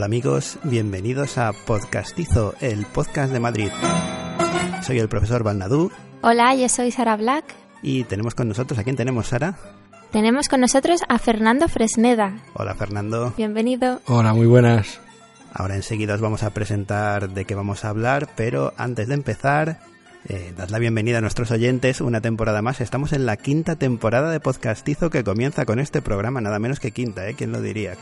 Hola amigos, bienvenidos a Podcastizo, el podcast de Madrid. Soy el profesor Balnadú Hola, yo soy Sara Black. y tenemos con nosotros, ¿a quién tenemos, Sara? Tenemos con nosotros a Fernando Fresneda. Hola Fernando. Bienvenido. Hola, muy buenas. Ahora enseguida os vamos a presentar de qué vamos a hablar, pero antes de empezar, eh, dad la bienvenida a nuestros oyentes una temporada más. Estamos en la quinta temporada de Podcastizo que comienza con este programa, nada menos que quinta, ¿eh? ¿Quién lo diría?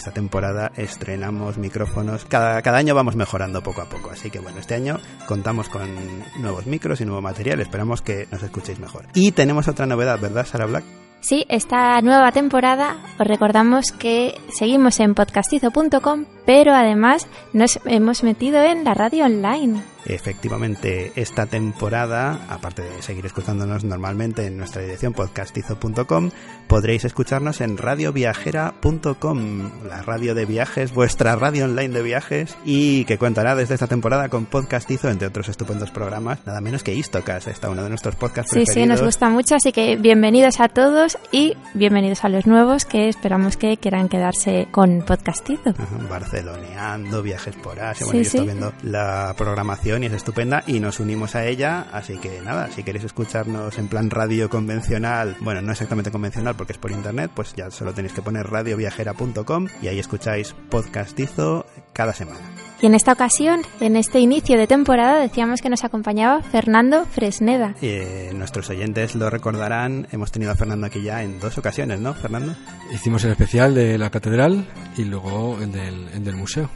Esta temporada estrenamos micrófonos. Cada, cada año vamos mejorando poco a poco. Así que bueno, este año contamos con nuevos micros y nuevo material. Esperamos que nos escuchéis mejor. Y tenemos otra novedad, ¿verdad, Sara Black? Sí, esta nueva temporada os recordamos que seguimos en podcastizo.com, pero además nos hemos metido en la radio online. Efectivamente, esta temporada, aparte de seguir escuchándonos normalmente en nuestra dirección podcastizo.com, podréis escucharnos en radioviajera.com, la radio de viajes, vuestra radio online de viajes, y que contará desde esta temporada con Podcastizo, entre otros estupendos programas, nada menos que Istocas, está uno de nuestros podcasts Sí, sí, nos gusta mucho, así que bienvenidos a todos y bienvenidos a los nuevos que esperamos que quieran quedarse con podcastizo. Ajá, Barceloneando, viajes por Asia, Sí, bueno, yo estoy sí. viendo la programación y es estupenda y nos unimos a ella, así que nada, si queréis escucharnos en plan radio convencional, bueno, no exactamente convencional porque es por internet, pues ya solo tenéis que poner radioviajera.com y ahí escucháis podcastizo cada semana. Y en esta ocasión, en este inicio de temporada, decíamos que nos acompañaba Fernando Fresneda. Eh, nuestros oyentes lo recordarán, hemos tenido a Fernando aquí ya en dos ocasiones, ¿no, Fernando? Hicimos el especial de la catedral y luego el del, el del museo.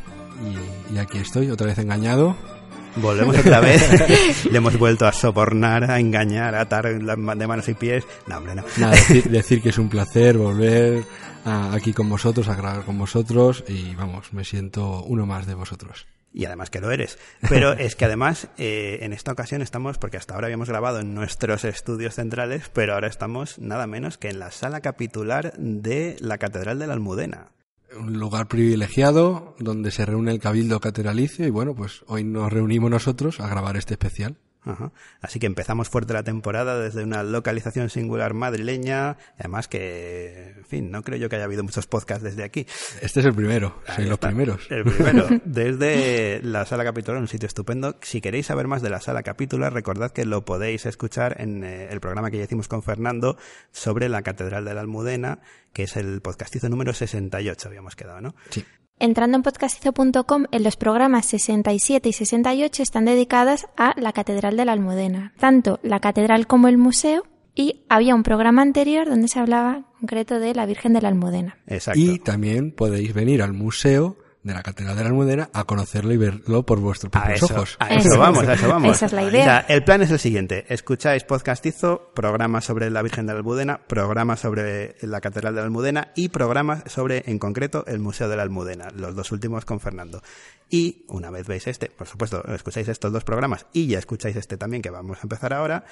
Y, y aquí estoy, otra vez engañado. Volvemos otra vez, le hemos vuelto a sobornar, a engañar, a atar de manos y pies. No, hombre, no. Nada, decir, decir que es un placer volver a- aquí con vosotros, a grabar con vosotros y vamos, me siento uno más de vosotros. Y además que lo eres. Pero es que además, eh, en esta ocasión estamos, porque hasta ahora habíamos grabado en nuestros estudios centrales, pero ahora estamos nada menos que en la sala capitular de la Catedral de la Almudena. Un lugar privilegiado donde se reúne el cabildo catedralicio y bueno, pues hoy nos reunimos nosotros a grabar este especial. Ajá. Así que empezamos fuerte la temporada desde una localización singular madrileña. Además que, en fin, no creo yo que haya habido muchos podcasts desde aquí. Este es el primero, soy los primeros. El primero. Desde la sala capitular, un sitio estupendo. Si queréis saber más de la sala capitular, recordad que lo podéis escuchar en eh, el programa que ya hicimos con Fernando sobre la Catedral de la Almudena, que es el podcastizo número 68, habíamos quedado, ¿no? Sí. Entrando en podcastizo.com, en los programas 67 y 68 están dedicadas a la Catedral de la Almudena, tanto la catedral como el museo, y había un programa anterior donde se hablaba en concreto de la Virgen de la Almudena. Exacto. Y también podéis venir al museo de la Catedral de la Almudena a conocerlo y verlo por vuestros A propios eso, ojos. a eso Eso vamos, a eso vamos. Esa es la O idea. sea, el plan es el siguiente. Escucháis Podcastizo, programas sobre la Virgen de la Almudena, programas sobre la Catedral de la Almudena y programas sobre, en concreto, el Museo de la Almudena. Los dos últimos con Fernando. Y una vez veis este, por supuesto, escucháis estos dos programas y ya escucháis este también que vamos a empezar ahora,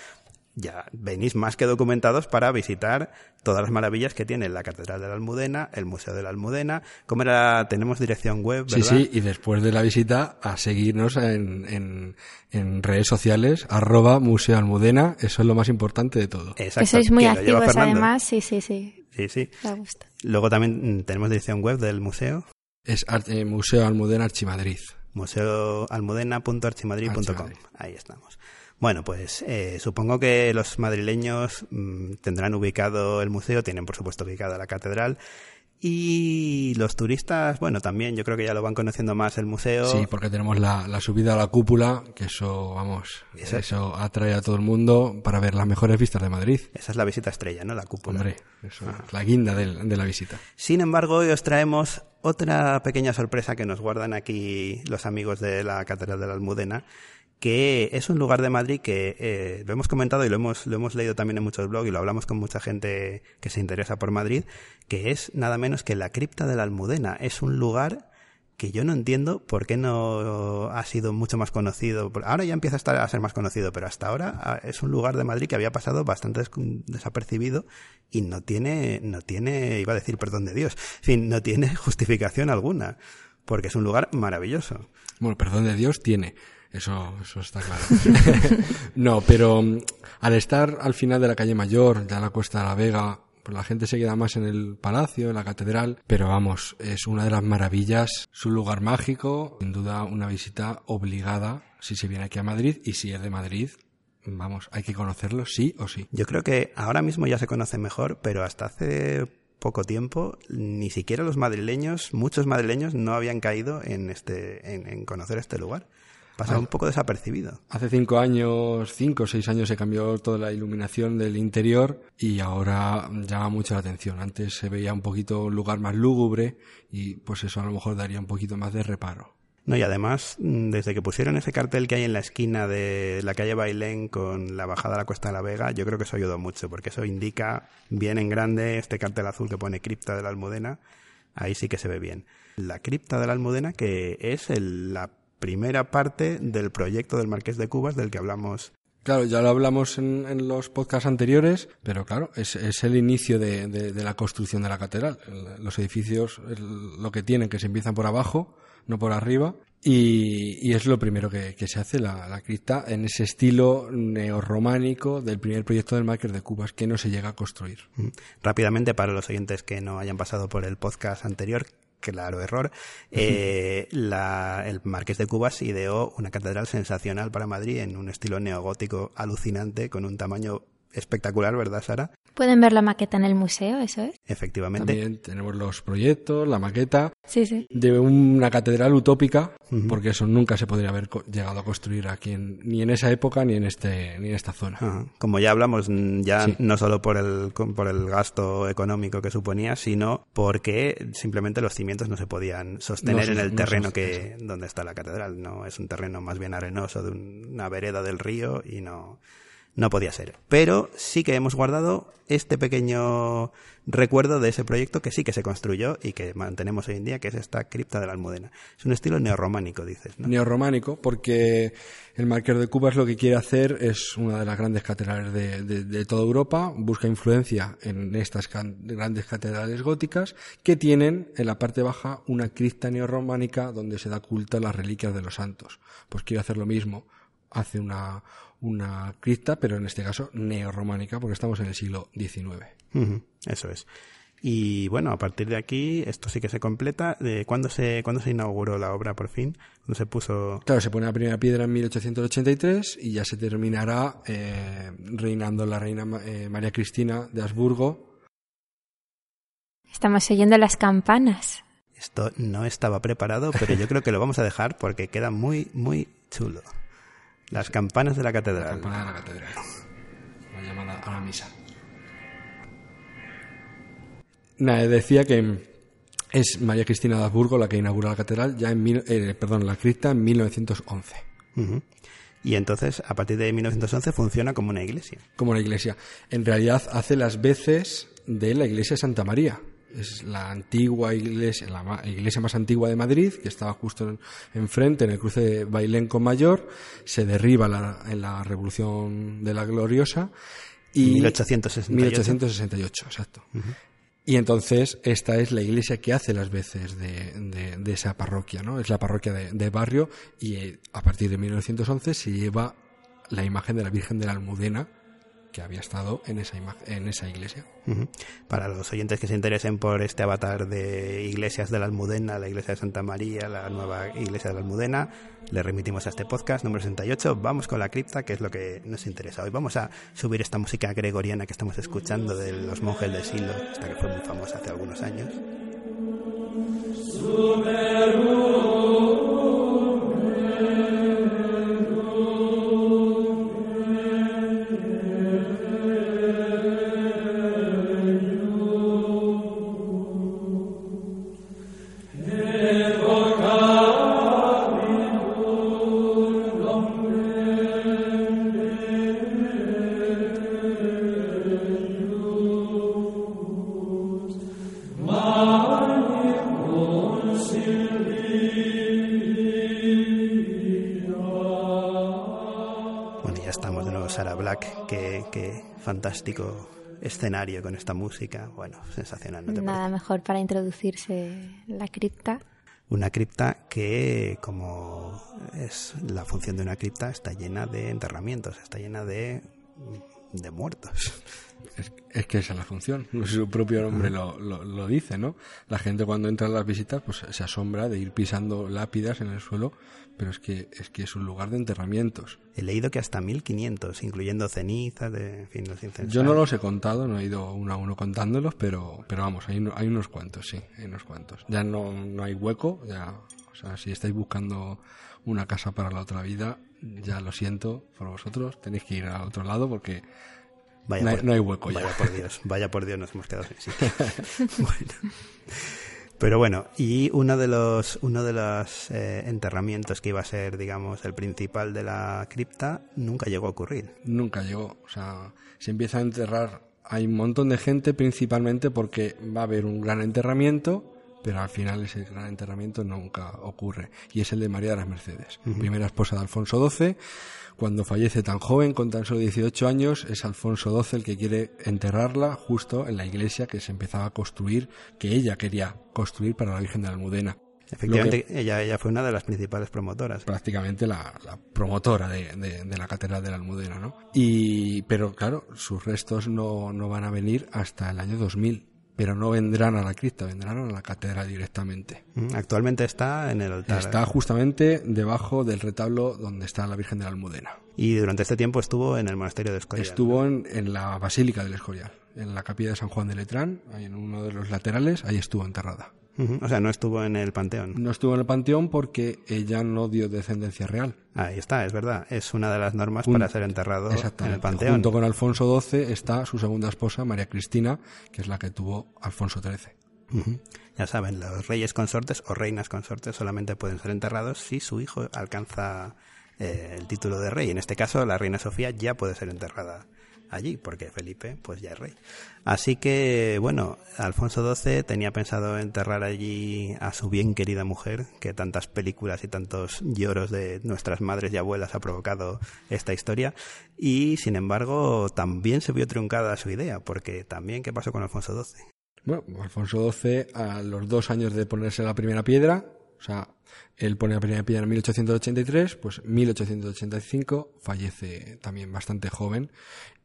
ya venís más que documentados para visitar todas las maravillas que tiene la Catedral de la Almudena, el Museo de la Almudena. ¿Cómo era? Tenemos dirección web, ¿verdad? Sí, sí, y después de la visita a seguirnos en, en, en redes sociales, arroba Museo Almudena, eso es lo más importante de todo. Exacto, que sois muy activos además, sí, sí, sí, Sí, sí. da gusto. Luego también mm, tenemos dirección web del museo, Es eh, Museo Almudena Archimadrid. museoalmudena.archimadrid.com. Archimadrid. Ahí estamos. Bueno, pues eh, supongo que los madrileños mm, tendrán ubicado el museo, tienen por supuesto ubicada la catedral Y los turistas, bueno, también yo creo que ya lo van conociendo más el museo. Sí, porque tenemos la, la subida a la cúpula, que eso, vamos, Eso- eso atrae a todo el mundo para ver las mejores vistas de Madrid. Esa es la visita estrella, ¿no? La cúpula. Hombre, eso es la guinda del- de, la visita. Sin embargo, hoy os traemos otra pequeña sorpresa que nos guardan aquí los amigos de la Catedral de la Almudena, que es un lugar de Madrid que eh, lo hemos comentado y lo hemos, lo hemos leído también en muchos blogs y lo hablamos con mucha gente que se interesa por Madrid, que es nada menos que la cripta de la Almudena. Es un lugar que yo no entiendo por qué no ha sido mucho más conocido. Ahora ya empieza a, estar, a ser más conocido, pero hasta ahora ah, es un lugar de Madrid que había pasado bastante des- desapercibido y no tiene, no tiene, iba a decir perdón de Dios, en fin, no tiene justificación alguna, porque es un lugar maravilloso. Bueno, perdón de Dios tiene. Eso, eso está claro. no, pero mm, al estar al final de la calle Mayor, ya la Cuesta de la Vega, pues la gente se queda más en el palacio, en la catedral, pero vamos, es una de las maravillas, es un lugar mágico, sin duda una visita obligada si se viene aquí a Madrid y si es de Madrid, vamos, hay que conocerlo sí o sí. Yo creo que ahora mismo ya se conoce mejor, pero hasta hace poco tiempo ni siquiera los madrileños, muchos madrileños no habían caído en este, en, en conocer este lugar. Pasaba un poco desapercibido. Hace cinco años, cinco o seis años se cambió toda la iluminación del interior y ahora llama mucho la atención. Antes se veía un poquito un lugar más lúgubre y pues eso a lo mejor daría un poquito más de reparo. No, y además, mm, desde que pusieron ese cartel que hay en la esquina de la calle Bailén con la bajada a la Cuesta de la Vega, yo creo que eso ayudó mucho, porque eso indica bien en grande este cartel azul que pone Cripta de la Almudena, ahí sí que se ve bien. La Cripta de la Almudena, que es el- la primera parte del proyecto del Marqués de Cubas del que hablamos. Claro, ya lo hablamos en, en los podcasts anteriores, pero claro, es, es el inicio de, de- de la construcción de la catedral. Los edificios, el- lo que tienen, que se empiezan por abajo, no por arriba, y, y es lo primero que, que se hace, la, la cripta, en ese estilo neorrománico del primer proyecto del Marqués de Cubas, que no se llega a construir. Mm. Rápidamente, para los oyentes que no hayan pasado por el podcast anterior, claro error, eh, la- el Marqués de Cubas ideó una catedral sensacional para Madrid en un estilo neogótico alucinante, con un tamaño espectacular, ¿verdad, Sara? Pueden ver la maqueta en el museo, eso es. Efectivamente. También tenemos los proyectos, la maqueta Sí, sí. de una catedral utópica, porque eso nunca se podría haber llegado a construir aquí, en- ni en esa época ni en este ni en esta zona. Como ya hablamos, ya Sí. no solo por el, con- por el gasto económico que suponía, sino porque simplemente los cimientos no se podían sostener No en el no terreno que donde está la catedral. No es un terreno más bien arenoso de un- una vereda del río y no, no podía ser. Pero sí que hemos guardado este pequeño recuerdo de ese proyecto que sí que se construyó y que mantenemos hoy en día, que es esta cripta de la Almudena. Es un estilo neorrománico, dices, ¿no? Neorrománico, porque el Marqués de Cubas lo que quiere hacer es una de las grandes catedrales de, de- de toda Europa, busca influencia en estas can- grandes catedrales góticas que tienen en la parte baja una cripta neorrománica donde se da culto a las reliquias de los santos. Pues quiere hacer lo mismo, hace una, una cripta, pero en este caso neorrománica, porque estamos en el siglo XIX. Eso es. Y bueno, a partir de aquí, esto sí que se completa. Eh, ¿cuándo, se, ¿Cuándo se inauguró la obra por fin? ¿Cuándo se puso? Claro, se pone la primera piedra en 1883 y ya se terminará eh, reinando la reina eh, María Cristina de Habsburgo. Estamos oyendo las campanas. Esto no estaba preparado, pero yo creo que lo vamos a dejar porque queda muy, muy chulo. Las campanas de la catedral. campana de la catedral. La llamada a la misa. Nada, decía que es María Cristina de Habsburgo la que inaugura la catedral ya en mil- eh, perdón, la cripta en 1911. Ujú. Y entonces, a partir de 1911, funciona como una iglesia. como la iglesia. En realidad hace las veces de la iglesia de Santa María. Es la antigua iglesia, la iglesia más antigua de Madrid, que estaba justo en- enfrente, en el cruce de Bailén con Mayor. Se derriba la- en la Revolución de la Gloriosa. Y 1868. 1868, exacto. Y entonces esta es la iglesia que hace las veces de, de- de esa parroquia, ¿no? Es la parroquia de, de barrio y eh, a partir de 1911 se lleva la imagen de la Virgen de la Almudena que había estado en esa, en esa iglesia. Para los oyentes que se interesen por este avatar de iglesias de la Almudena, la iglesia de Santa María, la nueva iglesia de la Almudena, le remitimos a este podcast número 68. Vamos con la cripta, que es lo que nos interesa hoy. Vamos a subir esta música gregoriana que estamos escuchando de los monjes del siglo, esta que fue muy famosa hace algunos años. Fantástico escenario con esta música. Bueno, sensacional. Nada mejor para introducirse la cripta. Una cripta que, como es la función de una cripta, está llena de enterramientos, está llena de, de muertos. Es, que esa es la función, su propio nombre lo, lo, dice, ¿no? La gente cuando entra a las visitas pues se asombra de ir pisando lápidas en el suelo, pero es que es que es un lugar de enterramientos. He leído que hasta 1500, incluyendo cenizas, de, en fin, los incendios. Yo no los he contado, no he ido uno a uno contándolos, pero, pero vamos, hay, hay unos cuantos, sí, hay unos cuantos. Ya no, no hay hueco, ya, o sea, si estáis buscando una casa para la otra vida, ya lo siento por vosotros, tenéis que ir al otro lado porque no, hay, hueco ya. Vaya por Dios, vaya por Dios, nos hemos quedado sin bueno. Pero bueno, y uno de los, uno de los eh, enterramientos que iba a ser, digamos, el principal de la cripta, nunca llegó a ocurrir. Nunca llegó. O sea, se empieza a enterrar. Hay un montón de gente, principalmente porque va a haber un gran enterramiento, pero al final ese gran enterramiento nunca ocurre. Y es el de María de las Mercedes, primera esposa de Alfonso XII cuando fallece tan joven, con tan solo 18 años, es Alfonso XII el que quiere enterrarla justo en la iglesia que se empezaba a construir, que ella quería construir para la Virgen de la Almudena. Efectivamente, ella, ella fue una de las principales promotoras. Prácticamente la, promotora de, la Catedral de la Almudena, ¿no? Y, pero claro, sus restos no, no van a venir hasta el año 2000 pero no vendrán a la cripta, vendrán a la catedral directamente. Mm, actualmente está en el altar. Está justamente debajo del retablo donde está la Virgen de la Almudena. Y durante este tiempo estuvo en el monasterio de Escorial. Estuvo en, la Basílica del Escorial, en la capilla de San Juan de Letrán, ahí en uno de los laterales, ahí estuvo enterrada. O sea, no estuvo en el panteón. No estuvo en el panteón porque ella no dio descendencia real. Ahí está, es verdad. Es una de las normas para ser enterrado en el panteón. Junto con Alfonso XII está su segunda esposa, María Cristina, que es la que tuvo Alfonso XIII. Ya saben, los reyes consortes o reinas consortes solamente pueden ser enterrados si su hijo alcanza eh, el título de rey. En este caso, la reina Sofía ya puede ser enterrada allí, porque Felipe pues ya es rey. Así que, bueno, Alfonso XII tenía pensado enterrar allí a su bien querida mujer, que tantas películas y tantos lloros de nuestras madres y abuelas ha provocado esta historia, y sin embargo también se vio truncada su idea, porque también, ¿qué pasó con Alfonso XII? Bueno, Alfonso XII, a los dos años de ponerse la primera piedra, o sea, él pone la primera piedra en 1883, pues 1885 fallece también bastante joven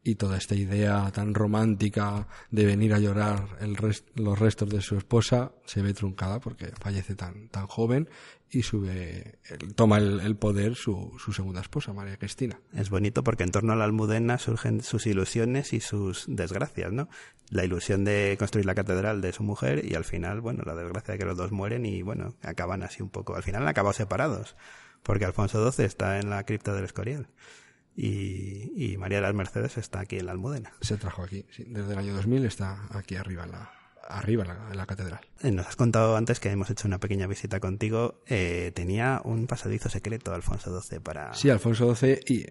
y toda esta idea tan romántica de venir a llorar el los restos de su esposa se ve truncada porque fallece tan, tan joven y sube, toma el, poder su, su, segunda esposa, María Cristina. Es bonito porque en torno a la almudena surgen sus ilusiones y sus desgracias, ¿no? La ilusión de construir la catedral de su mujer y al final, bueno, la desgracia de que los dos mueren y, bueno, acaban así un poco. Al final han acabado separados porque Alfonso XII está en la cripta del Escorial y, María de las Mercedes está aquí en la Almudena. Se trajo aquí, desde el año 2000 está aquí arriba en la, arriba en la, catedral. Eh, nos has contado antes que hemos hecho una pequeña visita contigo. Eh, tenía un pasadizo secreto Alfonso XII para... Sí, Alfonso XII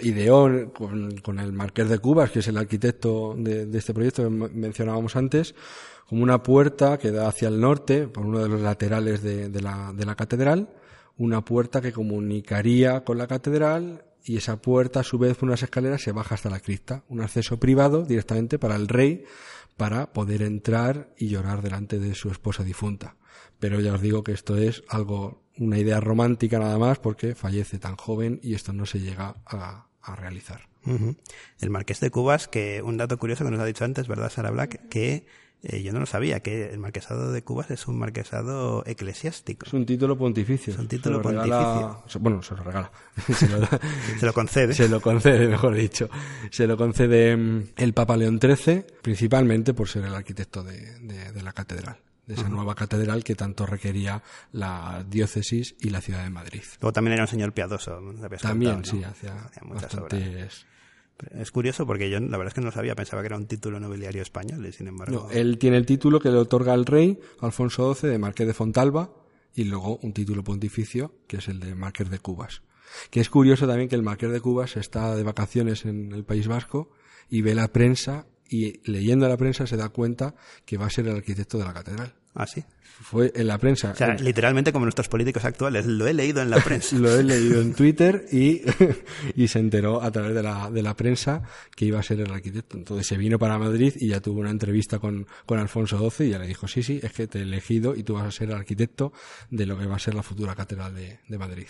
ideó con, con, el Marqués de Cubas, que es el arquitecto de, este proyecto que mencionábamos antes, como una puerta que da hacia el norte, por uno de los laterales de, la, de la catedral, una puerta que comunicaría con la catedral y esa puerta a su vez por unas escaleras se baja hasta la cripta, un acceso privado directamente para el rey para poder entrar y llorar delante de su esposa difunta. Pero ya os digo que esto es algo, una idea romántica nada más porque fallece tan joven y esto no se llega a, realizar. El marqués de Cubas, que un dato curioso que nos ha dicho antes, ¿verdad, Sara Black? Que eh, yo no lo sabía, que el marquesado de Cubas es un marquesado eclesiástico. Es un título pontificio. Es un título pontificio. bueno, se lo regala. se, lo, concede. Se lo concede, mejor dicho. Se lo concede mm, el Papa León XIII, principalmente por ser el arquitecto de, la catedral de esa nueva catedral que tanto requería la diócesis y la ciudad de Madrid. Luego también era un señor piadoso. También, sí, hacía, muchas bastantes... Es curioso porque yo la verdad es que no sabía, pensaba que era un título nobiliario español y sin embargo... No, él tiene el título que le otorga el rey Alfonso XII de Marqués de Fontalba y luego un título pontificio que es el de Marqués de Cubas. Que es curioso también que el Marqués de Cubas está de vacaciones en el País Vasco y ve la prensa y leyendo la prensa se da cuenta que va a ser el arquitecto de la catedral. Ah, sí. Fue en la prensa. O sea, literalmente como nuestros políticos actuales. Lo he leído en la prensa. lo he leído en Twitter y, y se enteró a través de la, de la prensa que iba a ser el arquitecto. Entonces se vino para Madrid y ya tuvo una entrevista con, con Alfonso XII y ya le dijo, sí, sí, es que te he elegido y tú vas a ser el arquitecto de lo que va a ser la futura catedral de, de Madrid.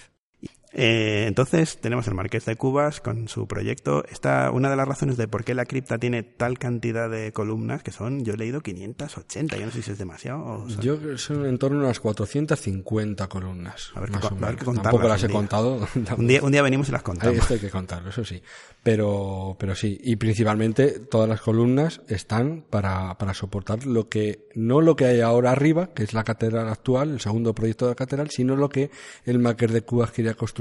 Eh, entonces tenemos el Marqués de Cubas con su proyecto. Esta, una de las razones de por qué la cripta tiene tal cantidad de columnas, que son, yo he leído 580, yo no sé si es demasiado. O Yo creo que son en torno a unas 450 columnas. A ver, más que, o que contarlas Tampoco las he día. contado. Un día, un día venimos y las contamos. Esto hay que contarlo, eso sí. Pero, pero sí, y principalmente todas las columnas están para, para soportar lo que, no lo que hay ahora arriba, que es la catedral actual, el segundo proyecto de la catedral, sino lo que el Marqués de Cubas quería construir,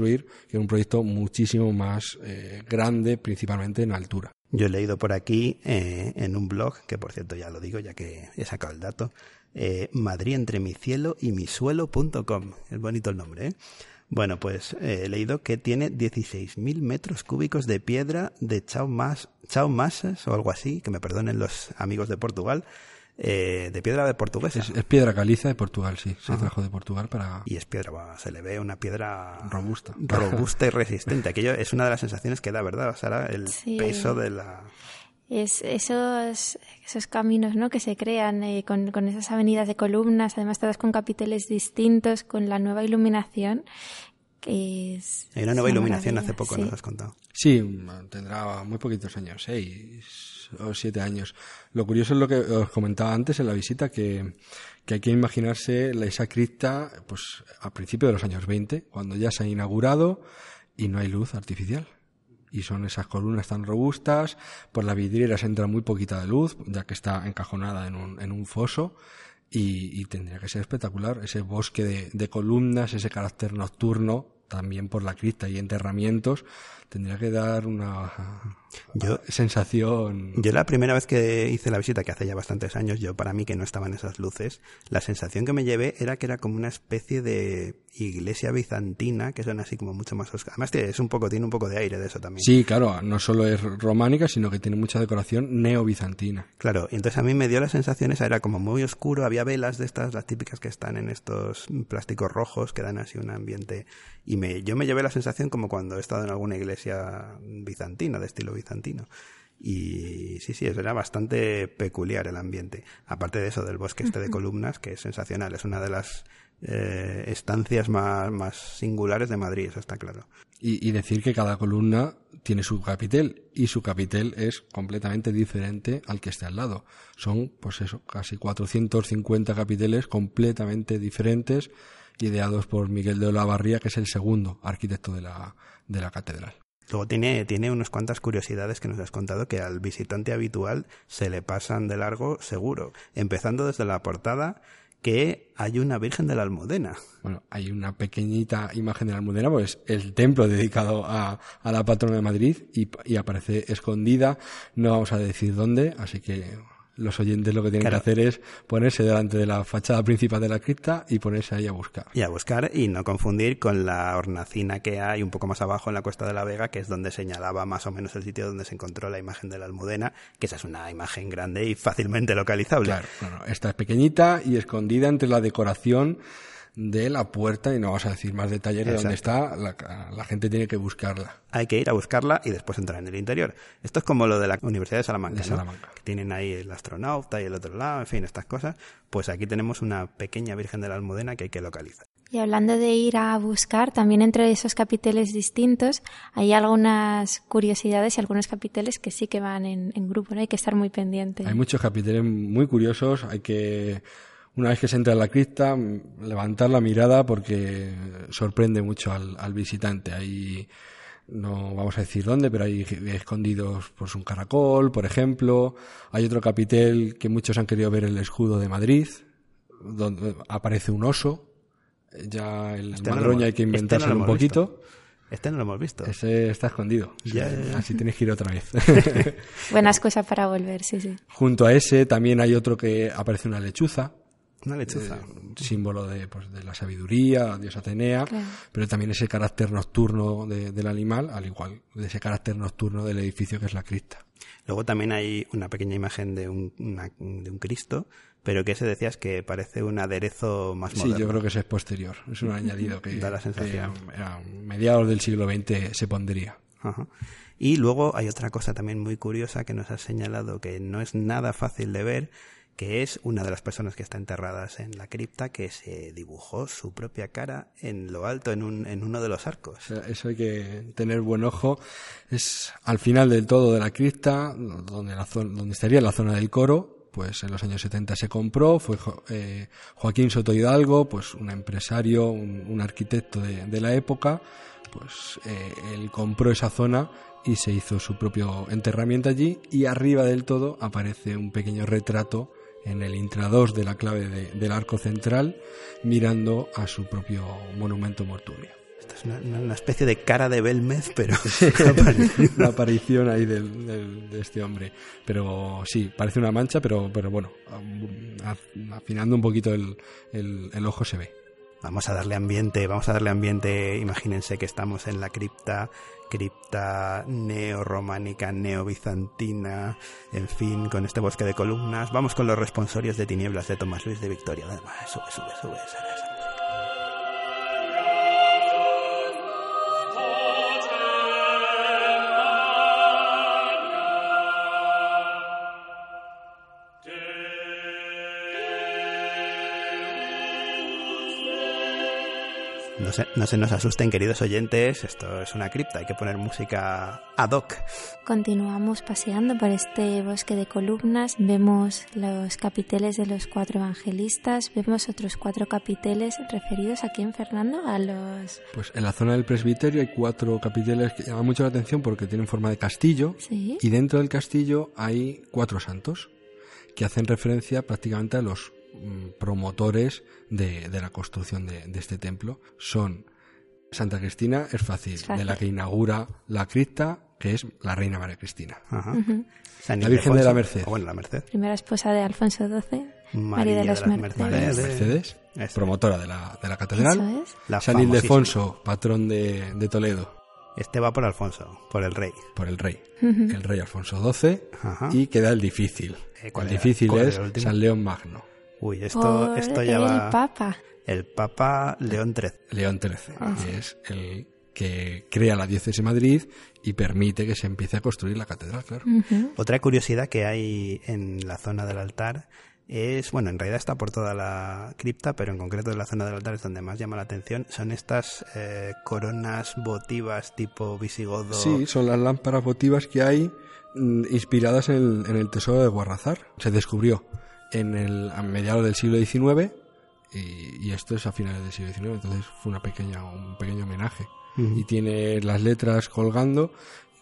que un proyecto muchísimo más eh, grande, principalmente en altura. Yo he leído por aquí eh, en un blog, que por cierto ya lo digo, ya que he sacado el dato, eh, Madrid entre mi cielo y mi. Es bonito el nombre, ¿eh? Bueno, pues eh, he leído que tiene 16.000 metros cúbicos de piedra de chao, mas, o algo así, que me perdonen los amigos de Portugal, eh, de piedra de portuguesa. Es, es piedra caliza de Portugal, sí. Se trajo de Portugal para... Y es piedra, va, se le ve una piedra Robusta. robusta y resistente. Aquello es una de las sensaciones que da, ¿verdad, Sara? El Sí. peso de la... Es esos, esos caminos ¿no? que se crean eh, con, con esas avenidas de columnas, además todas con capiteles distintos, con la nueva iluminación, que es... Hay una nueva iluminación maravilla, hace poco, sí. nos has contado. Sí, tendrá muy poquitos años, seis o siete años. Lo curioso es lo que os comentaba antes en la visita, que, que hay que imaginarse esa cripta pues, a principios de los años 20, cuando ya se ha inaugurado y no hay luz artificial. Y son esas columnas tan robustas, por las vidrieras entra muy poquita de luz, ya que está encajonada en un, en un foso. Y, y tendría que ser espectacular ese bosque de, de columnas, ese carácter nocturno, también por la cripta y enterramientos, tendría que dar una Yo- sensación. Yo la primera vez que hice la visita, que hace ya bastantes años, yo para mí que no estaban esas luces, la sensación que me llevé era que era como una especie de iglesia bizantina, que son así como mucho más oscuras. Además tiene- es un poco, tiene un poco de aire de eso también. Sí, claro, no solo es románica, sino que tiene mucha decoración neobizantina. Claro, y entonces a mí me dio la sensación esa, era como muy oscuro, había velas de estas, las típicas que están en estos plásticos rojos, que dan así un ambiente, y me, yo me llevé la sensación como cuando he estado en alguna iglesia bizantina, de estilo bizantino. Y sí, sí, era bastante peculiar el ambiente. Aparte de eso, del bosque este de columnas, que es sensacional, es una de las eh, estancias más, más singulares de Madrid, eso está claro. Y, y decir que cada columna tiene su capitel y su capitel es completamente diferente al que esté al lado. Son, pues eso, casi 450 capiteles completamente diferentes, ideados por Miguel de Olavarría, que es el segundo arquitecto de la, de la catedral. Luego tiene, tiene unas cuantas curiosidades que nos has contado que al visitante habitual se le pasan de largo seguro. Empezando desde la portada que hay una Virgen de la Almudena. Bueno, hay una pequeñita imagen de la Almudena, pues el templo dedicado a, a la patrona de Madrid y, y aparece escondida, no vamos a decir dónde, así que los oyentes lo que tienen Claro. que hacer es ponerse delante de la fachada principal de la cripta y ponerse ahí a buscar. Y a buscar y no confundir con la hornacina que hay un poco más abajo en la Cuesta de la Vega, que es donde señalaba más o menos el sitio donde se encontró la imagen de la Almudena, que esa es una imagen grande y fácilmente localizable. Claro, bueno, esta es pequeñita y escondida entre la decoración de la puerta y no vamos a decir más detalles de dónde está, la, la gente tiene que buscarla. Hay que ir a buscarla y después entrar en el interior. Esto es como lo de la Universidad de Salamanca, De ¿no? Salamanca. que tienen ahí el astronauta y el otro lado, en fin, estas cosas. Pues aquí tenemos una pequeña Virgen de la Almudena que hay que localizar. Y hablando de ir a buscar, también entre esos capiteles distintos hay algunas curiosidades y algunos capiteles que sí que van en, en grupo, ¿no? Hay que estar muy pendiente. Hay muchos capiteles muy curiosos, hay que, una vez que se entra en la cripta, m- levantar la mirada porque sorprende mucho al, al visitante. Hay, no vamos a decir dónde, pero hay escondidos pues un caracol, por ejemplo. Hay otro capitel que muchos han querido ver el escudo de Madrid. donde aparece un oso. Ya el Este madroña hemos- hay que este no inventárselo un poquito. Este no lo hemos visto. Ese está escondido. Ya, ya, ya. Así tienes que ir otra vez. Buena excusa para volver, sí, sí. Junto a ese también hay otro que aparece una lechuza, Una lechuza. eh, símbolo de, pues, de la sabiduría, diosa Atenea, Claro. pero también ese carácter nocturno de- del animal, al igual de ese carácter nocturno del edificio que es la cripta. Luego también hay una pequeña imagen de un, una- de un Cristo, pero que se decías que parece un aderezo más Sí, moderno. yo creo que ese es posterior. Es un añadido que, Da la sensación. que a, a mediados del siglo XX se pondría. Ajá. Y luego hay otra cosa también muy curiosa que nos has señalado que no es nada fácil de ver, que es una de las personas que está enterradas en la cripta que se dibujó su propia cara en lo alto, en, un, en uno de los arcos. Eso hay que tener buen ojo. Es al final del todo de la cripta, donde, la zona, donde estaría la zona del coro, pues en los años 70 se compró, fue eh, Joaquín Soto Hidalgo, pues un empresario, un, arquitecto de, de la época, pues eh, él compró esa zona y se hizo su propio enterramiento allí y arriba del todo aparece un pequeño retrato en el intradós de la clave de- del arco central mirando a su propio monumento mortuorio. Esto es una, una especie de cara de Belmez, pero la aparición ahí del, del- de este hombre. Pero sí, parece una mancha, pero, pero bueno, afinando un poquito el, el- el ojo se ve. Vamos a darle ambiente, vamos a darle ambiente. Imagínense que estamos en la cripta, cripta neorrománica, neobizantina, en fin, con este bosque de columnas. Vamos con los responsorios de tinieblas de Tomás Luis de Victoria. Además, sube, sube, sube. esa No se, no se nos asusten, queridos oyentes, esto es una cripta, hay que poner música ad hoc. Continuamos paseando por este bosque de columnas, vemos los capiteles de los cuatro evangelistas, vemos otros cuatro capiteles referidos a quién, Fernando, a los... Pues en la zona del presbiterio hay cuatro capiteles que llaman mucho la atención porque tienen forma de castillo Sí, y dentro del castillo hay cuatro santos que hacen referencia prácticamente a los promotores de, de la construcción de, de este templo. Son Santa Cristina, es fácil, Es fácil. de la que inaugura la cripta, que es la reina María Cristina. Ajá. Ujú. San La Virgen de la Merced. O bueno, la Merced. primera esposa de Alfonso XII, María, María de las de las Mercedes. Mercedes. Mercedes, promotora de la, de la catedral. Eso es. La San. Ildefonso, patrón de, de Toledo, Este va por Alfonso, por el rey. por el rey. El rey Alfonso XII. Ajá. Y queda el difícil. Eh, ¿cuál el difícil ¿Cuál era es? San León Magno, Uy, esto, Por esto ya el va... Papa. El Papa León XIII. León XIII, que es el que crea la diócesis de Madrid y permite que se empiece a construir la catedral, claro. Otra curiosidad que hay en la zona del altar es, bueno, en realidad está por toda la cripta, pero en concreto en la zona del altar es donde más llama la atención, son estas eh, coronas votivas tipo visigodo. Sí, son las lámparas votivas que hay mm, inspiradas en el, en el tesoro de Guarrazar. Se descubrió en el, a mediados del siglo XIX y, y esto es a finales del siglo XIX, entonces fue una pequeña, un pequeño homenaje. Y tiene las letras colgando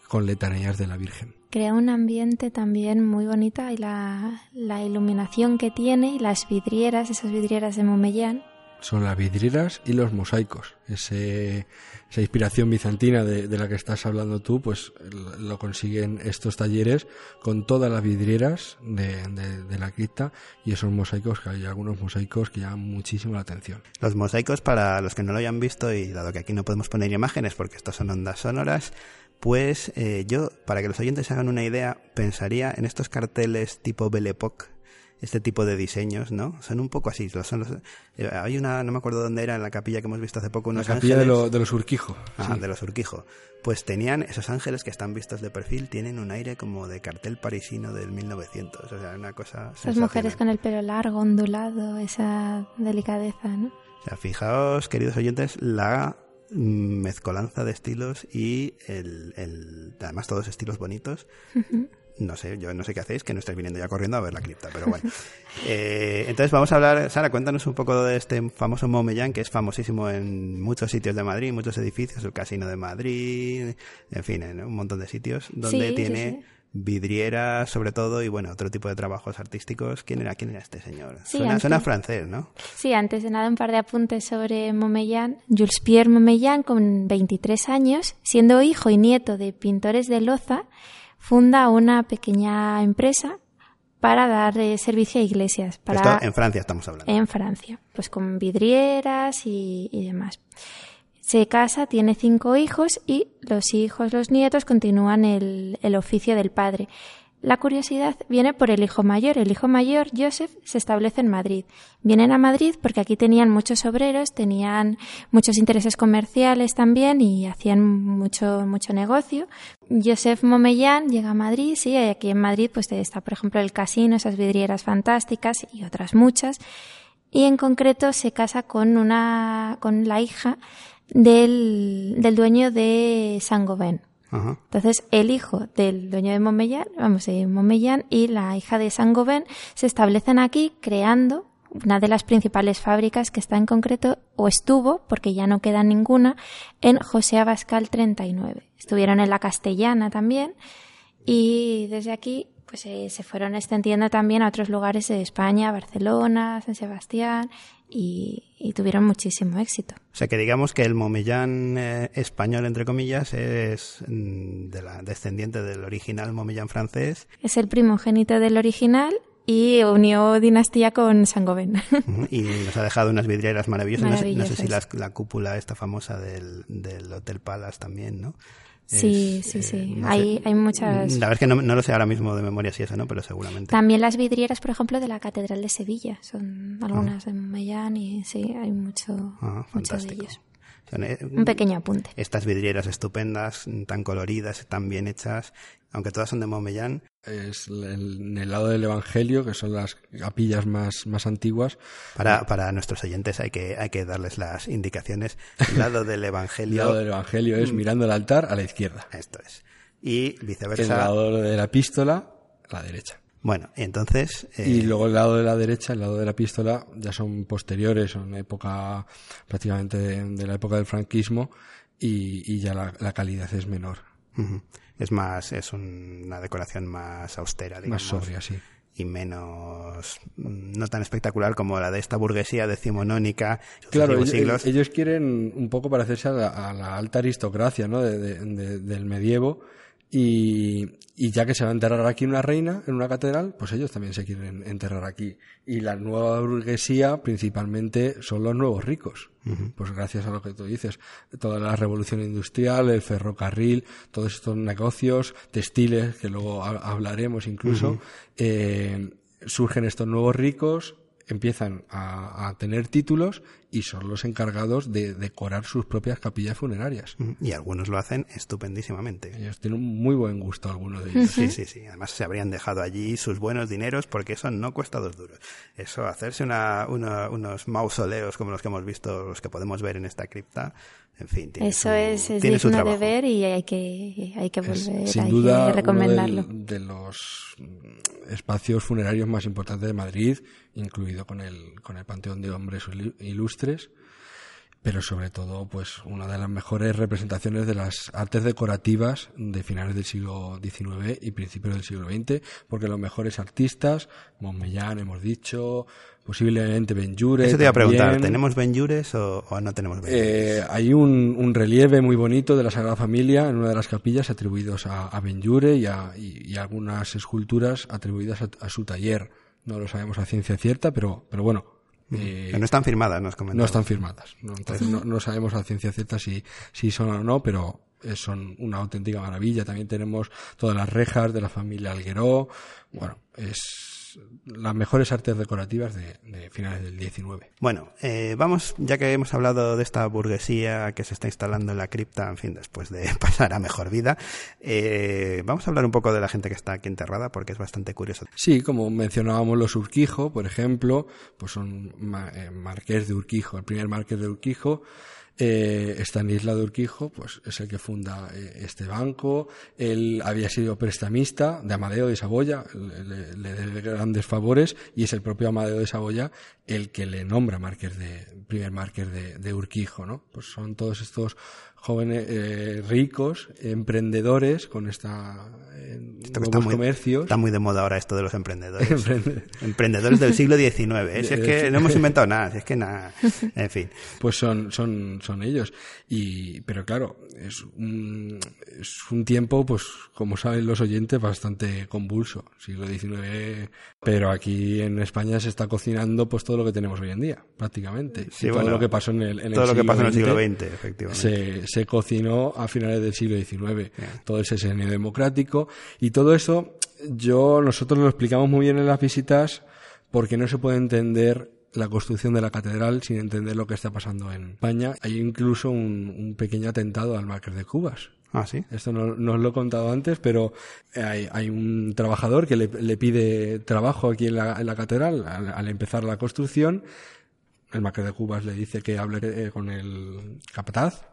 con letanías de la Virgen. Crea un ambiente también muy bonito y la, la iluminación que tiene y las vidrieras, esas vidrieras de Momellán. Son las vidrieras y los mosaicos. Ese, esa inspiración bizantina de, de la que estás hablando tú, pues lo consiguen estos talleres con todas las vidrieras de, de- la cripta y esos mosaicos, que hay algunos mosaicos que llaman muchísimo la atención. Los mosaicos, para los que no lo hayan visto, y dado que aquí no podemos poner imágenes porque estos son ondas sonoras, pues eh, yo, para que los oyentes hagan una idea, pensaría en estos carteles tipo Belle Époque, este tipo de diseños, ¿no? Son un poco así. Son los, eh, hay una, no me acuerdo dónde era, en la capilla que hemos visto hace poco, La unos capilla de, ángeles. lo- de los Urquijo. Ajá, sí. de los Urquijo. Pues tenían esos ángeles que están vistos de perfil, tienen un aire como de cartel parisino del 1900. O sea, una cosa. Esas mujeres con el pelo largo, ondulado, esa delicadeza, ¿no? O sea, fijaos, queridos oyentes, la mezcolanza de estilos y el, el- además todos estilos bonitos. No sé, yo no sé qué hacéis, que no estáis viniendo ya corriendo a ver la cripta, pero bueno. Eh, entonces vamos a hablar, Sara, cuéntanos un poco de este famoso Momellán, que es famosísimo en muchos sitios de Madrid, muchos edificios, el Casino de Madrid, en fin, en un montón de sitios, donde Sí, sí, tiene sí. vidrieras sobre todo y bueno, otro tipo de trabajos artísticos. ¿Quién era, quién era este señor? Sí, suena, antes- suena francés, ¿no? Sí, antes de nada un par de apuntes sobre Montmellán. Jules Pierre Montmellán, con 23 años, siendo hijo y nieto de pintores de Loza, funda una pequeña empresa para dar eh, servicio a iglesias. Para Esto en Francia estamos hablando. en Francia, pues con vidrieras y, y demás. Se casa, tiene cinco hijos y los hijos, los nietos continúan el, el oficio del padre. La curiosidad viene por el hijo mayor. El hijo mayor, Joseph, se establece en Madrid. Vienen a Madrid porque aquí tenían muchos obreros, tenían muchos intereses comerciales también y hacían mucho, mucho negocio. Joseph Momellán llega a Madrid, sí, y aquí en Madrid pues está, por ejemplo, el casino, esas vidrieras fantásticas y otras muchas. Y en concreto se casa con una, con la hija del, del dueño de Saint-Gobain. Entonces, el hijo del dueño de Montmellán, vamos, de Montmellán y la hija de Saint-Gobain se establecen aquí creando una de las principales fábricas que está en concreto, o estuvo, porque ya no queda ninguna, en José Abascal 39. Estuvieron en la Castellana también y desde aquí pues eh, se fueron extendiendo también a otros lugares de España, Barcelona, San Sebastián y, y tuvieron muchísimo éxito. O sea que digamos que el Momellán eh, español, entre comillas, es mm, de la descendiente del original Momellán francés Es el primogénito del original y unió dinastía con ujú, y nos ha dejado unas vidrieras maravillosas. No sé- No, sé, si las- la, cúpula esta famosa del, del Hotel Palace también, ¿no? Sí, Es, sí, eh, sí. no hay, sé. hay muchas. La verdad es que no, no lo sé ahora mismo de memoria si eso, ¿no? Pero seguramente. También las vidrieras, por ejemplo, de la Catedral de Sevilla. Son algunas de Montmellán y sí, hay mucho, Ah, muchos de ellos. Son, eh, Un pequeño apunte. Estas vidrieras estupendas, tan coloridas, tan bien hechas, aunque todas son de Momellán. Es el- en el lado del Evangelio, que son las capillas más, más antiguas. Para, para nuestros oyentes hay que, hay que darles las indicaciones. El lado del El Evangelio. lado del Evangelio Mm. es mirando el altar a la izquierda. Esto es. Y El viceversa. lado de la epístola a la derecha. Bueno, entonces. eh, Y luego el lado de la derecha, el lado de la epístola, ya son posteriores, son época prácticamente de, de la época del franquismo y, y ya la, la calidad es menor. Es más, es un- una decoración más austera, digamos. más sobria, sí. Y menos. mm, no tan espectacular como la de esta burguesía decimonónica. Claro, ellos, siglos. ellos quieren un poco parecerse a la, a la alta aristocracia ¿no? de- de- de- del medievo y, y ya que se va a enterrar aquí una reina en una catedral, pues ellos también se quieren enterrar aquí. Y la nueva burguesía principalmente son los nuevos ricos. Pues gracias a lo que tú dices, toda la revolución industrial, el ferrocarril, todos estos negocios, textiles, que luego ha- hablaremos incluso, eh, surgen estos nuevos ricos, empiezan a, a tener títulos y son los encargados de decorar sus propias capillas funerarias. Ujú. Y algunos lo hacen estupendísimamente. Ellos tienen un muy buen gusto, algunos de ellos. Sí, sí, sí. Además se habrían dejado allí sus buenos dineros porque eso no cuesta dos duros. Eso, hacerse una, una- unos mausoleos como los que hemos visto, los que podemos ver en esta cripta, en fin. Tiene Eso su- es, es tiene su digno de trabajo. ver y hay que, hay que Es, volver, sin hay duda, que uno recomendarlo. del- de los mm, espacios funerarios más importantes de Madrid, incluido con el, con el Panteón de Hombres Ilu- Ilustres, pero sobre todo, pues, una de las mejores representaciones de las artes decorativas de finales del siglo XIX y principios del siglo XX, porque los mejores artistas, Montmellán, hemos dicho, posiblemente Benjure. Eso te iba a preguntar. ¿tenemos Benjures o, o no tenemos Benjures? Eh, hay un, un relieve muy bonito de la Sagrada Familia en una de las capillas atribuidos a, a Benjure y, a, y- y algunas esculturas atribuidas a, a su taller. No lo sabemos a ciencia cierta, pero, pero bueno. Eh, Que no están firmadas, nos no están firmadas. ¿no? Entonces no, no sabemos a ciencia cierta si, si son o no, pero eh, son una auténtica maravilla. También tenemos todas las rejas de la familia Algueró. Bueno, es las mejores artes decorativas de, de finales del 19. Bueno, eh, vamos, ya que hemos hablado de esta burguesía que se está instalando en la cripta, en fin, después de pasar a mejor vida, eh, vamos a hablar un poco de la gente que está aquí enterrada porque es bastante curioso. Sí, como mencionábamos los Urquijo, por ejemplo, pues son ma- eh, marqués de Urquijo, el primer marqués de Urquijo, Eh, Stanislao de Urquijo, pues es el que funda eh, este banco. Él había sido prestamista de Amadeo de Saboya, le, le, debe grandes favores y es el propio Amadeo de Saboya el que le nombra Márquez de, primer Márquez de, de Urquijo, ¿no? Pues son todos estos jóvenes eh, ricos, emprendedores con esta eh, Esto está muy, comercios. Está muy de moda ahora esto de los emprendedores. emprendedores del siglo XIX. ¿eh? Si es que no hemos inventado nada, si es que nada. En fin. Pues son, son, son ellos. Y, pero claro, es un, es un tiempo, pues, como saben los oyentes, bastante convulso. Siglo XIX. Pero aquí en España se está cocinando, pues, todo lo que tenemos hoy en día, prácticamente. Sí, todo lo que pasó en el, en todo el lo que siglo pasó en el siglo XX efectivamente. se, se cocinó a finales del siglo XIX. Todo el sexenio democrático. Y todo eso, yo, nosotros lo explicamos muy bien en las visitas, porque no se puede entender la construcción de la catedral sin entender lo que está pasando en España. Hay incluso un, un pequeño atentado al Márquez de Cubas. Ah, sí. Esto no, no os lo he contado antes, pero hay, hay un trabajador que le, le pide trabajo aquí en la, en la catedral al, al empezar la construcción. El Márquez de Cubas le dice que hable eh, con el capataz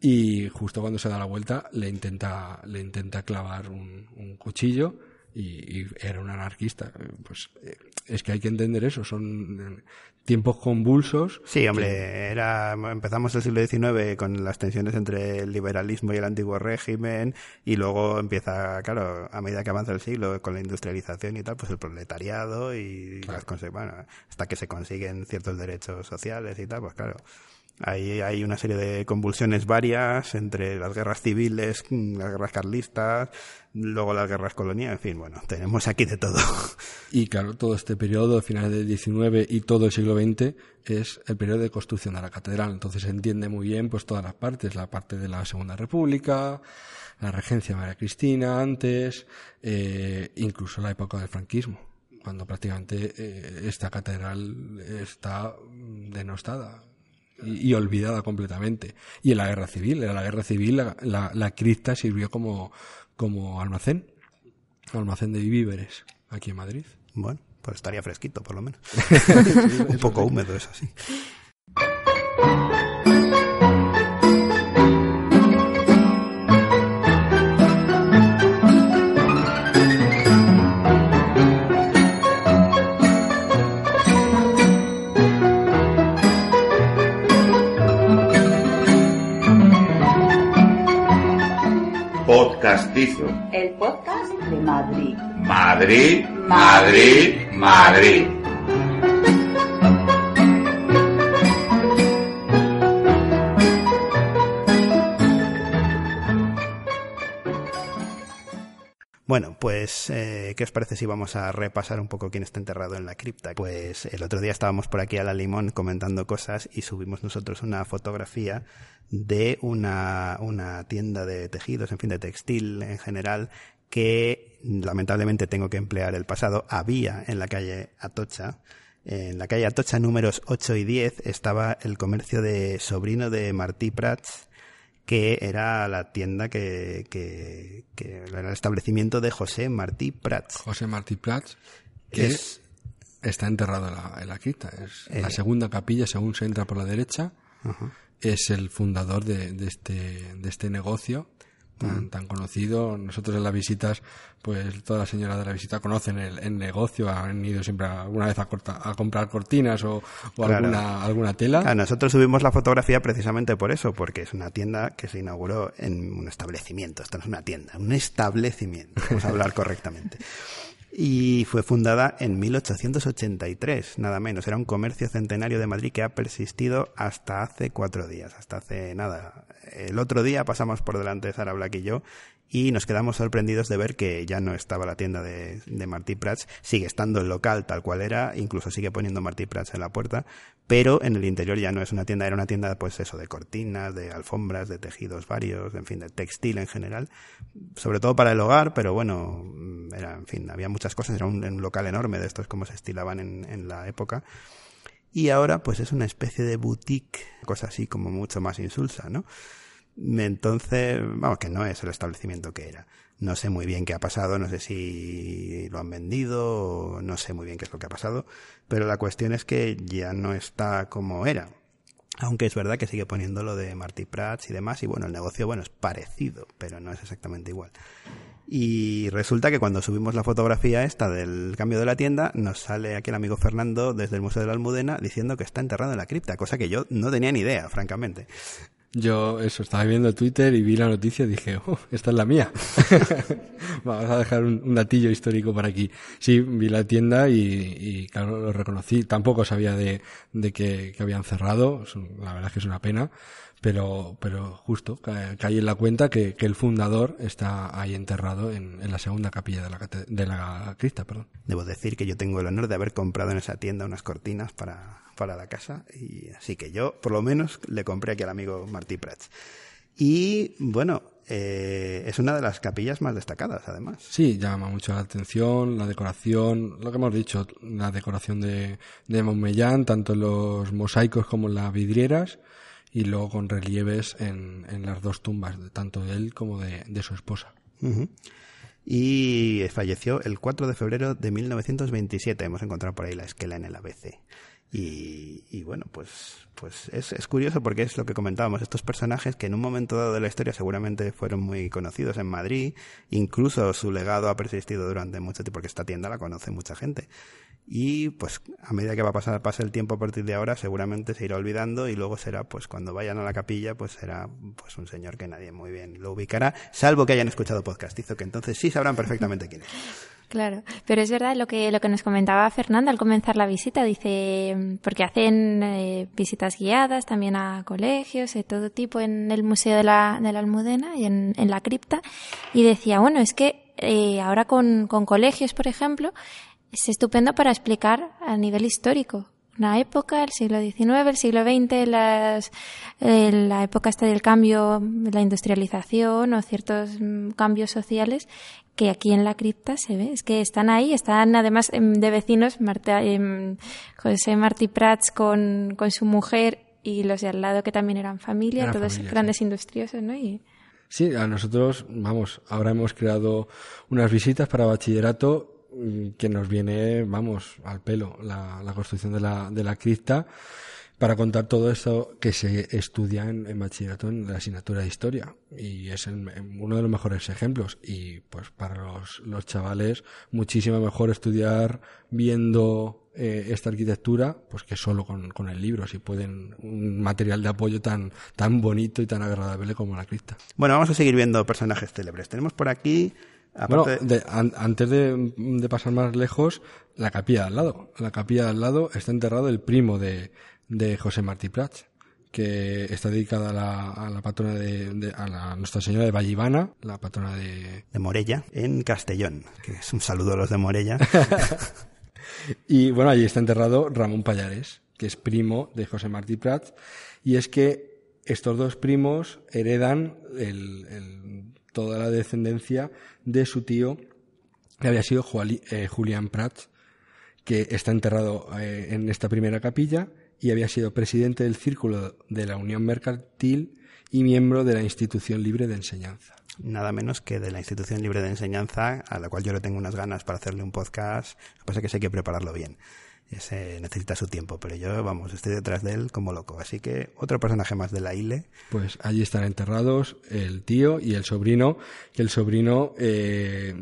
y justo cuando se da la vuelta le intenta, le intenta clavar un, un cuchillo y, y era un anarquista. Pues eh, es que hay que entender eso, son eh, tiempos convulsos. Sí, hombre, era, empezamos el siglo XIX con las tensiones entre el liberalismo y el antiguo régimen y luego empieza, claro, a medida que avanza el siglo con la industrialización y tal, pues el proletariado y las conse- bueno, hasta que se consiguen ciertos derechos sociales y tal, pues claro. Ahí hay una serie de convulsiones varias entre las guerras civiles, mm, las guerras carlistas, luego las guerras coloniales, en fin, bueno, tenemos aquí de todo. Y claro, todo este periodo, finales del XIX y todo el siglo XX, es el periodo de construcción de la catedral. Entonces se entiende muy bien pues todas las partes, la parte de la Segunda República, la regencia de María Cristina antes, eh, incluso la época del franquismo, cuando prácticamente eh, esta catedral está denostada y, y olvidada completamente. Y en la guerra civil, en la guerra civil la, la, la cripta sirvió como, como almacén, almacén de víveres aquí en Madrid. Bueno, pues estaría fresquito, por lo menos. Un poco húmedo, eso sí. El podcast de Madrid. Madrid, Madrid, Madrid. Bueno, pues, eh, ¿qué os parece si vamos a repasar un poco quién está enterrado en la cripta? Pues el otro día estábamos por aquí a la limón comentando cosas y subimos nosotros una fotografía de una, una tienda de tejidos, en fin, de textil en general, que lamentablemente tengo que emplear el pasado. Había en la calle Atocha, en la calle Atocha números 8 y 10 estaba el comercio de sobrino de Martí Prats, que era la tienda que, que, que era el establecimiento de José Martí Prats. José Martí Prats, que Es- está enterrado en la, en la cripta. Es Eh. la segunda capilla, según se entra por la derecha. Es el fundador de, de este, de este negocio tan, tan conocido. Nosotros en las visitas, pues todas las señoras de la visita conocen el, el negocio, han ido siempre alguna vez a, corta- a comprar cortinas o, o Claro. alguna, alguna tela. Ah, nosotros subimos la fotografía precisamente por eso, porque es una tienda que se inauguró en un establecimiento. Esto no es una tienda, un establecimiento. Vamos a hablar correctamente. Y fue fundada en 1883, nada menos. Era un comercio centenario de Madrid que ha persistido hasta hace cuatro días, hasta hace nada. El otro día pasamos por delante de Sara Black y yo y nos quedamos sorprendidos de ver que ya no estaba la tienda de, de Martí Prats, sigue estando el local tal cual era, incluso sigue poniendo Martí Prats en la puerta, pero en el interior ya no es una tienda, era una tienda pues eso, de cortinas, de alfombras, de tejidos varios, en fin, de textil en general, sobre todo para el hogar, pero bueno, mm, era, en fin, había muchas cosas, era un, local enorme de estos como se estilaban en, en la época. Y ahora pues es una especie de boutique, cosa así como mucho más insulsa, ¿no? Entonces, vamos, que no es el establecimiento que era. No sé muy bien qué ha pasado, no sé si lo han vendido, no sé muy bien qué es lo que ha pasado, pero la cuestión es que ya no está como era. Aunque es verdad que sigue poniendo lo de Marty Prats y demás, y bueno, el negocio, bueno, es parecido, pero no es exactamente igual. Y resulta que cuando subimos la fotografía esta del cambio de la tienda, nos sale aquí el amigo Fernando desde el Museo de la Almudena diciendo que está enterrado en la cripta, cosa que yo no tenía ni idea, francamente. Yo eso estaba viendo Twitter y vi la noticia y dije, oh, esta es la mía. Vamos a dejar un, un, datillo histórico para aquí. Sí, vi la tienda y, y claro, lo reconocí. Tampoco sabía de, de que, que, habían cerrado. La verdad es que es una pena. Pero, pero justo caí en la cuenta que, que, el fundador está ahí enterrado en, en la segunda capilla de la, de la cripta. Perdón. Debo decir que yo tengo el honor de haber comprado en esa tienda unas cortinas para, para la casa y así que yo por lo menos le compré aquí al amigo Martí Prats. Y bueno, eh, es una de las capillas más destacadas además. Sí, llama mucho la atención, la decoración, lo que hemos dicho, la decoración de, de Montmellán, tanto en los mosaicos como en las vidrieras y luego con relieves en, en las dos tumbas, tanto de él como de, de su esposa. Uh -huh. Y falleció el 4 de febrero de 1927. Hemos encontrado por ahí la esquela en el ABC. Y, y, bueno, pues, pues es, es, curioso porque es lo que comentábamos, estos personajes que en un momento dado de la historia seguramente fueron muy conocidos en Madrid, incluso su legado ha persistido durante mucho tiempo, porque esta tienda la conoce mucha gente. Y pues a medida que va a pasar pase el tiempo a partir de ahora, seguramente se irá olvidando y luego será, pues cuando vayan a la capilla, pues será pues un señor que nadie muy bien lo ubicará, salvo que hayan escuchado podcastizo, que entonces sí sabrán perfectamente quién es. Claro, pero es verdad lo que lo que nos comentaba Fernanda al comenzar la visita, dice porque hacen eh, visitas guiadas también a colegios de todo tipo en el museo de la, de Almudena y en, en la cripta. Y decía bueno es que eh, ahora con, con colegios por ejemplo es estupendo para explicar a nivel histórico. Una época, el siglo XIX, el siglo XX, las, eh, la época esta del cambio, la industrialización o ciertos mm, cambios sociales que aquí en la cripta se ve. Es que están ahí, están además de vecinos Marta, eh, José Martí Prats con, con su mujer y los de al lado que también eran familia, Era todos familia, grandes sí. industriosos, ¿no? Y, Sí, a nosotros, vamos, ahora hemos creado unas visitas para bachillerato que nos viene, vamos, al pelo, la, la construcción de la, de la cripta para contar todo esto que se estudia en, en, bachillerato en la asignatura de historia. Y es el, uno de los mejores ejemplos. Y pues para los, los chavales muchísimo mejor estudiar viendo eh, esta arquitectura pues que solo con, con, el libro si pueden un material de apoyo tan tan bonito y tan agradable como la cripta bueno vamos a seguir viendo personajes célebres. Tenemos por aquí Aparte... Bueno, de, an, antes de, de, pasar más lejos, la capilla de al lado. La capilla de al lado está enterrado el primo de, de José Martí Prats, que está dedicada a la, a la patrona de, de, a la Nuestra Señora de Vallivana, la patrona de... De Morella, en Castellón, que es un saludo a los de Morella. y bueno, allí está enterrado Ramón Payares, que es primo de José Martí Prats, y es que estos dos primos heredan el, el, toda la descendencia de su tío, que había sido eh, Julián Prats, que está enterrado eh, en esta primera capilla y había sido presidente del Círculo de la Unión Mercantil y miembro de la Institución Libre de Enseñanza. Nada menos que de la Institución Libre de Enseñanza, a la cual yo le tengo unas ganas para hacerle un podcast, lo que pasa es que sé que prepararlo bien. Ese necesita su tiempo, pero yo, vamos, estoy detrás de él como loco. Así que otro personaje más de la ILE. Pues allí están enterrados el tío y el sobrino, que el sobrino eh,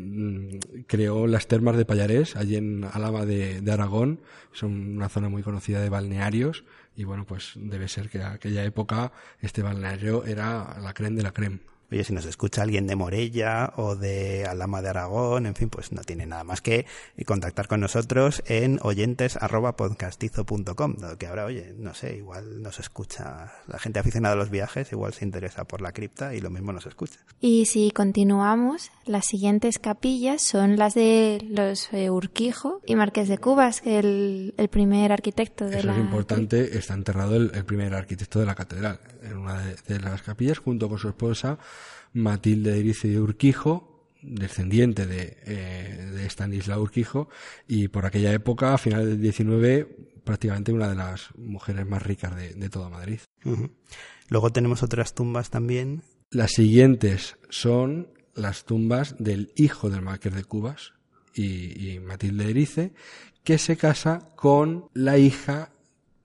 creó las termas de Payarés, allí en de, de Aragón. Son una zona muy conocida de balnearios y bueno, pues debe ser que en aquella época este balneario era la creme de la creme. Oye, si nos escucha alguien de Morella o de Alama de Aragón, en fin, pues no tiene nada más que contactar con nosotros en oyentes.podcastizo.com, que ahora, oye, no sé, igual nos escucha la gente aficionada a los viajes, igual se interesa por la cripta y lo mismo nos escucha. Y si continuamos, las siguientes capillas son las de los eh, Urquijo y Marqués de Cubas, que el, el primer arquitecto de Eso la... es importante, está enterrado el, el, primer arquitecto de la catedral, en una de, de las capillas, junto con su esposa Matilde de Irice de Urquijo, descendiente de, eh, de Stanislao Urquijo, y por aquella época, a finales del 19, prácticamente una de las mujeres más ricas de, de toda Madrid. Uh -huh. Luego tenemos otras tumbas también. Las siguientes son las tumbas del hijo del Marqués de Cubas y, y Matilde de Erice, que se casa con la hija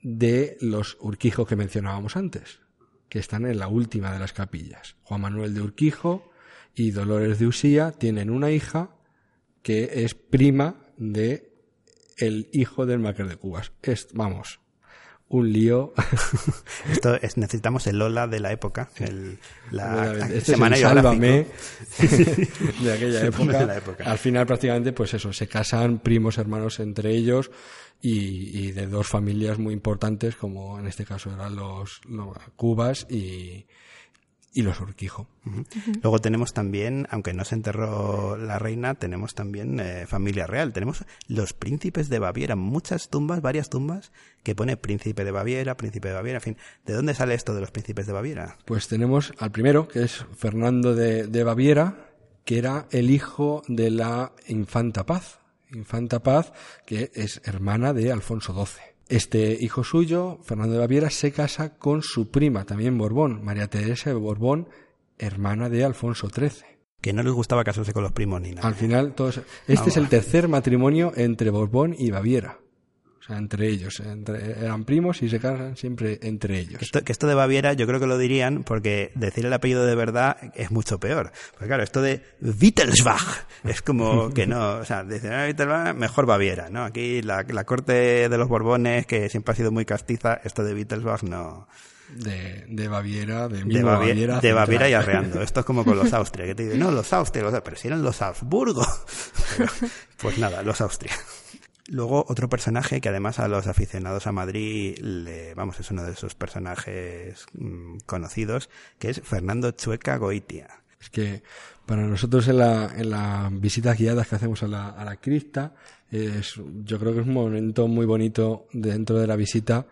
de los Urquijo que mencionábamos antes, que están en la última de las capillas. Juan Manuel de Urquijo y Dolores de Usía tienen una hija que es prima de el hijo del Máquer de Cubas. Es, vamos, un lío. Esto es, necesitamos el Lola de la época, el, la este es el Sálvame de aquella De época. la época. Al final prácticamente pues eso, se casan primos hermanos entre ellos y, y de dos familias muy importantes como en este caso eran los, los Cubas y, y los Urquijo. Luego tenemos también, aunque no se enterró la reina, tenemos también eh, familia real. Tenemos los príncipes de Baviera, muchas tumbas, varias tumbas que pone príncipe de Baviera, príncipe de Baviera, en fin. ¿De dónde sale esto de los príncipes de Baviera? Pues tenemos al primero, que es Fernando de, de Baviera, que era el hijo de la infanta Paz. Infanta Paz, que es hermana de Alfonso XII. Este hijo suyo, Fernando de Baviera, se casa con su prima, también Borbón, María Teresa de Borbón, hermana de Alfonso XIII. Que no les gustaba casarse con los primos ni nada. Al final, todos, este es el tercer matrimonio entre Borbón y Baviera. Sea, entre ellos. Entre- eran primos y se casan siempre entre ellos. Esto, que esto de Baviera yo creo que lo dirían porque decir el apellido de verdad es mucho peor. Porque claro, esto de Wittelsbach es como que no, o sea, dicen ah, Wittelsbach, mejor Baviera, ¿no? Aquí la, la corte de los Borbones, que siempre ha sido muy castiza, esto de Wittelsbach no. De, de Baviera, de, De, Baviera. de. Baviera y arreando. Esto es como con los Austria, que te dicen, no, los Austria, los- pero si eran los Habsburgo. Pero, pues nada, los Austria. Luego otro personaje que además a los aficionados a Madrid, le, vamos, es uno de esos personajes mm, conocidos, que es Fernando Chueca Goitia. Es que para nosotros en la, en las visitas guiadas que hacemos a la, a la cripta, es, yo creo que es un momento muy bonito dentro de la visita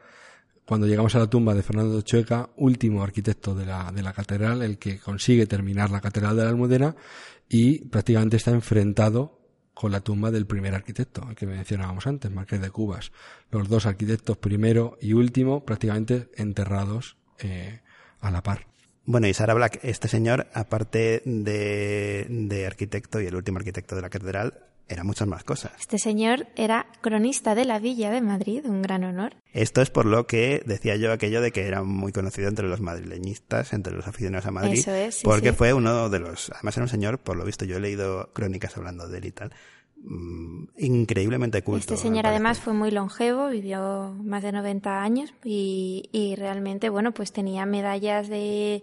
cuando llegamos a la tumba de Fernando Chueca, último arquitecto de la, de la catedral, el que consigue terminar la catedral de la Almudena y prácticamente está enfrentado con la tumba del primer arquitecto, el que mencionábamos antes, Marqués de Cubas. Los dos arquitectos, primero y último, prácticamente enterrados eh, a la par. Bueno, y Sara Black, este señor, aparte de, de arquitecto y el último arquitecto de la catedral, era muchas más cosas. Este señor era cronista de la Villa de Madrid, un gran honor. Esto es por lo que decía yo aquello de que era muy conocido entre los madrileñistas, entre los aficionados a Madrid, Eso es, sí, porque sí. fue uno de los, además era un señor, por lo visto yo he leído crónicas hablando de él y tal, mm, increíblemente culto. Este señor además fue muy longevo, vivió más de 90 años y, y realmente, bueno, pues tenía medallas de,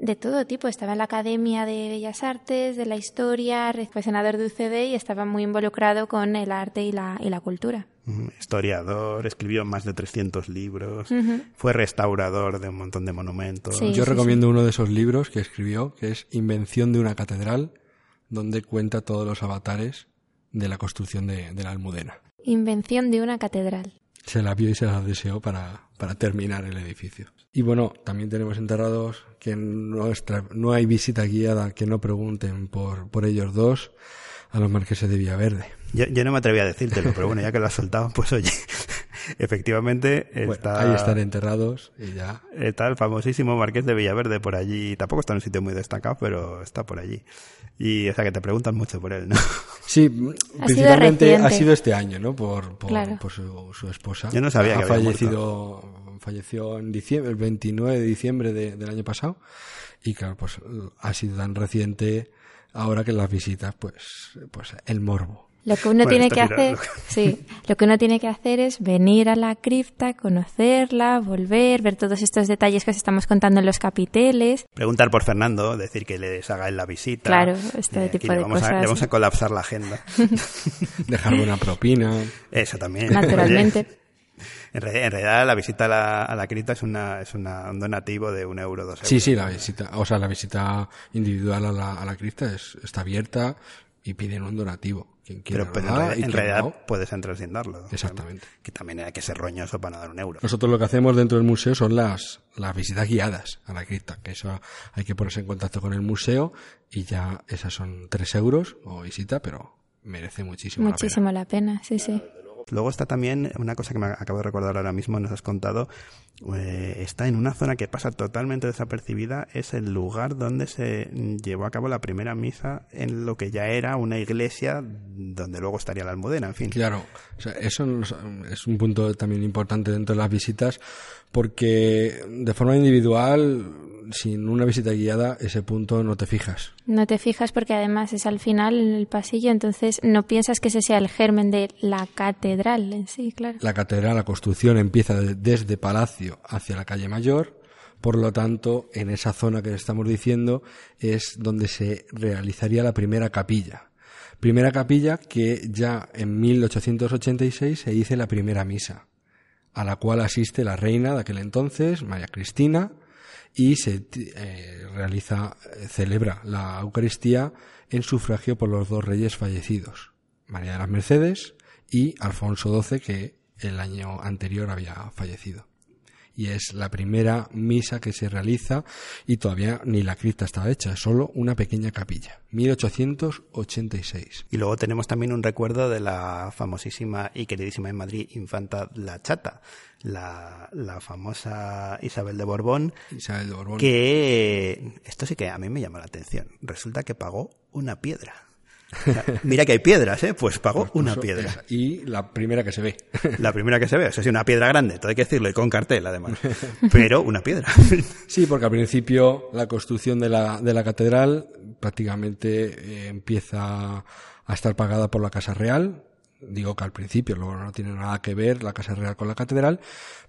de todo tipo. Estaba en la Academia de Bellas Artes, de la Historia, fue senador de UCD y estaba muy involucrado con el arte y la, y la cultura. Historiador, escribió más de 300 libros, fue restaurador de un montón de monumentos. Sí. Yo recomiendo uno de esos libros que escribió, que es Invención de una catedral, donde cuenta todos los avatares de la construcción de, de la Almudena. Invención de una catedral. Se la vio y se la deseó para, para terminar el edificio. Y bueno, también tenemos enterrados que no hay visita guiada que no pregunten por, por ellos dos a los marqueses de Villaverde. Yo, yo no me atreví a decírtelo, pero bueno, ya que lo has soltado, pues oye, efectivamente Bueno, está, ahí están enterrados y ya. está el famosísimo Marqués de Villaverde por allí. Tampoco está en un sitio muy destacado, pero está por allí. Y o sea que te preguntan mucho por él, ¿no? Sí, Ha principalmente sido ha sido este año, ¿no? Por, por, Claro. por su, su esposa. Yo no sabía ha que había fallecido, falleció en diciembre, el 29 de diciembre de- del año pasado. Y claro, pues ha sido tan reciente ahora que las visitas, pues, pues el morbo. Lo que uno Bueno, tiene que hacer, sí, lo que uno tiene que hacer es venir a la cripta, conocerla, volver, ver todos estos detalles que os estamos contando en los capiteles. Preguntar por Fernando, decir que les haga él la visita. Claro, este aquí tipo le de vamos A, le vamos a colapsar la agenda. Dejar buena propina. Eso también. Naturalmente. Oye, en, realidad, en realidad, la visita a la, a la cripta es, una, es una, un donativo de un euro, dos euros. Sí, sí, la visita, o sea, la visita individual a la, a la cripta es, está abierta y piden un donativo. Quien quiera Pero, pero en realidad, y en quien realidad no. puedes entrar sin darlo. Exactamente. Que también hay que ser roñoso para no dar un euro. Nosotros lo que hacemos dentro del museo son las, las visitas guiadas a la cripta, que eso hay que ponerse en contacto con el museo y ya esas son tres euros o visita, pero merece muchísimo, Muchísimo la pena, sí, sí. Luego está también una cosa que me acabo de recordar ahora mismo, nos has contado, eh, está en una zona que pasa totalmente desapercibida, es el lugar donde se llevó a cabo la primera misa en lo que ya era una iglesia donde luego estaría la almudena, en fin. Claro, o sea, eso es un punto también importante dentro de las visitas porque de forma individual, sin una visita guiada, ese punto no te fijas. No te fijas porque además es al final en el pasillo, entonces no piensas que ese sea el germen de la catedral en sí, claro. La catedral, la construcción empieza de- desde Palacio hacia la calle Mayor, por lo tanto, en esa zona que estamos diciendo es donde se realizaría la primera capilla. Primera capilla que ya en 1886 se dice la primera misa, a la cual asiste la reina de aquel entonces, María Cristina, y se eh, realiza, eh, celebra la Eucaristía en sufragio por los dos reyes fallecidos, María de las Mercedes y Alfonso XII, que el año anterior había fallecido. Y es la primera misa que se realiza y todavía ni la cripta estaba hecha, solo una pequeña capilla. 1886. Y luego tenemos también un recuerdo de la famosísima y queridísima en Madrid infanta La Chata, la, la famosa Isabel de Borbón, Isabel de Borbón. que esto sí que a mí me llama la atención. Resulta que pagó una piedra. O sea, mira que hay piedras, ¿eh? Pues pagó Pues una piedra. esa. Y la primera que se ve. La primera que se ve, eso sí, una piedra grande, todo hay que decirlo, y con cartel además. Pero una piedra. Sí, porque al principio la construcción de la, de la catedral prácticamente eh, empieza a estar pagada por la Casa Real. Digo que al principio, luego no tiene nada que ver la Casa Real con la catedral,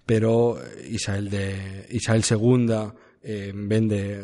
pero Isabel, de, Isabel II eh, vende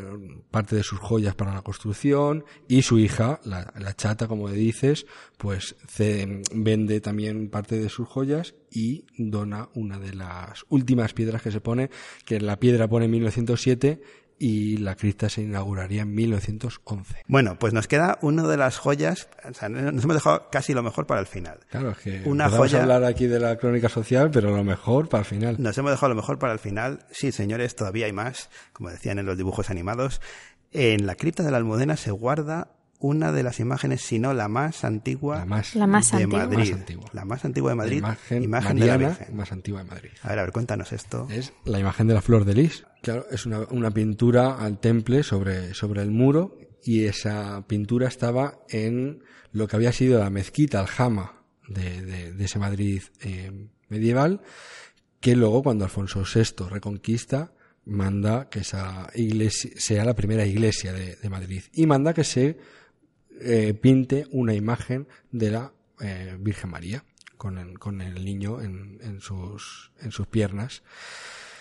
parte de sus joyas para la construcción y su hija, la, la chata, como dices, pues ce- vende también parte de sus joyas y dona una de las últimas piedras que se pone, que la piedra pone en 1907 y la cripta se inauguraría en 1911. Bueno, pues nos queda una de las joyas, o sea, nos hemos dejado casi lo mejor para el final. Claro, es que Una joya- hablar aquí de la crónica social, pero lo mejor para el final. Nos hemos dejado lo mejor para el final. Sí, señores, todavía hay más, como decían en los dibujos animados. En la cripta de la Almudena se guarda una de las imágenes, si no la más antigua La más, La más de antigua. Madrid. Más antigua. La más antigua de Madrid. imagen, imagen de la Virgen. más antigua de Madrid. A ver, a ver, cuéntanos esto. Es la imagen de la flor de lis. Claro, es una, una pintura al temple sobre, sobre el muro y esa pintura estaba en lo que había sido la mezquita, aljama de, de, de ese Madrid eh, medieval, que luego cuando Alfonso VI reconquista manda que esa iglesia sea la primera iglesia de, de Madrid y manda que se eh, pinte una imagen de la eh, Virgen María con el, con el niño en, en, sus, en sus piernas.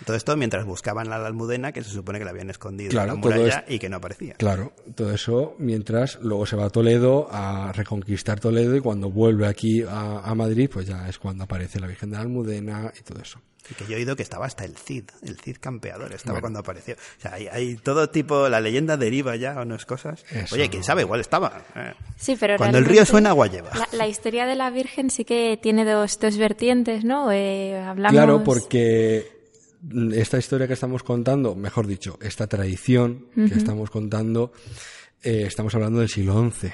Todo esto mientras buscaban la Almudena, que se supone que la habían escondido Claro, en la muralla y que no aparecía. Claro, todo eso mientras luego se va a Toledo a reconquistar Toledo y cuando vuelve aquí a, a Madrid, pues ya es cuando aparece la Virgen de la Almudena y todo eso. Y que yo he oído que estaba hasta el Cid, el Cid campeador, estaba Bueno. cuando apareció. O sea, hay, hay todo tipo, la leyenda deriva ya a unas cosas. Eso. Oye, quién sabe, igual estaba. eh. Sí, pero Cuando el río suena, agua lleva. La, la historia de la Virgen sí que tiene dos, dos vertientes, ¿no? Eh, hablamos... Claro, porque esta historia que estamos contando, mejor dicho, esta tradición que estamos contando, eh, estamos hablando del siglo XI.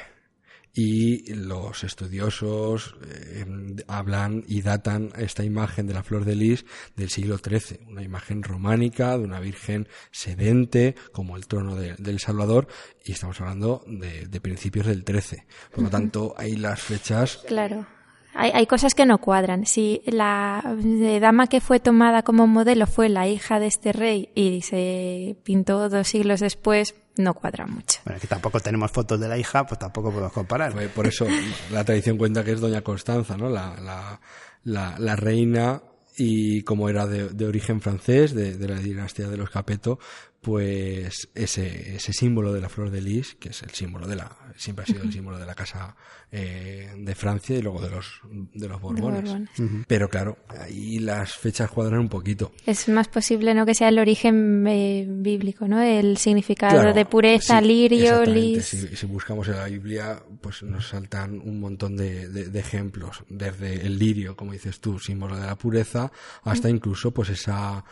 Y los estudiosos eh, hablan y datan esta imagen de la flor de lis del siglo XIII, una imagen románica de una virgen sedente, como el trono de- del Salvador, y estamos hablando de, de principios del XIII. Por lo tanto, ahí las fechas Claro. Hay, hay cosas que no cuadran. Si la eh, dama que fue tomada como modelo fue la hija de este rey y se pintó dos siglos después, no cuadra mucho. Bueno, que tampoco tenemos fotos de la hija, pues tampoco podemos comparar. Por eso la tradición cuenta que es Doña Constanza, ¿no? La, la, la, la reina y como era de, de origen francés, de, de la dinastía de los Capeto, pues ese, ese símbolo de la flor de lis, que es el símbolo de la, siempre ha sido el símbolo de la casa eh, de Francia y luego de los, de los Borbones. Borbones. Pero claro, ahí las fechas cuadran un poquito. Es más posible no que sea el origen eh, bíblico, ¿no? El significado Claro, de pureza, sí, lirio, lis. Si, si buscamos en la Biblia, pues nos saltan un montón de, de- de ejemplos, desde el lirio, como dices tú, símbolo de la pureza, hasta incluso pues esa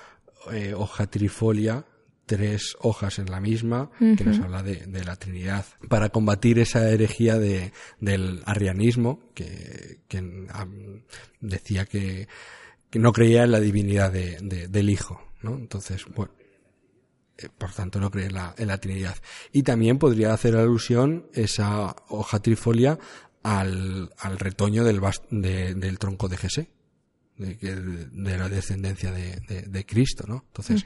eh, hoja trifolia tres hojas en la misma, que nos habla de, de, la Trinidad, para combatir esa herejía de, del arrianismo, que, que um, decía que, que, no creía en la divinidad de, del Hijo, ¿no? Entonces, bueno, eh, por tanto no cree en la, en la Trinidad. Y también podría hacer alusión esa hoja trifolia al, al retoño del, de, del tronco de Jesé de, de, la descendencia de, de, Cristo, ¿no? Entonces,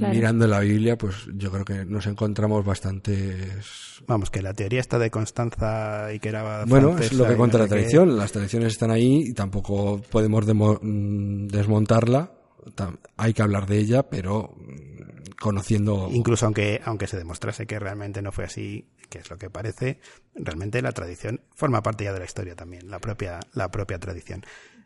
mirando la Biblia, pues yo creo que nos encontramos bastantes... Vamos, que la teoría está de Constanza y que era... Bueno, es lo que cuenta la tradición, las tradiciones están ahí y tampoco podemos mm, desmontarla, hay que hablar de ella, pero mm, conociendo... Incluso aunque, aunque se demostrase que realmente no fue así, que es lo que parece, realmente la tradición forma parte ya de la historia también, la propia, la propia tradición.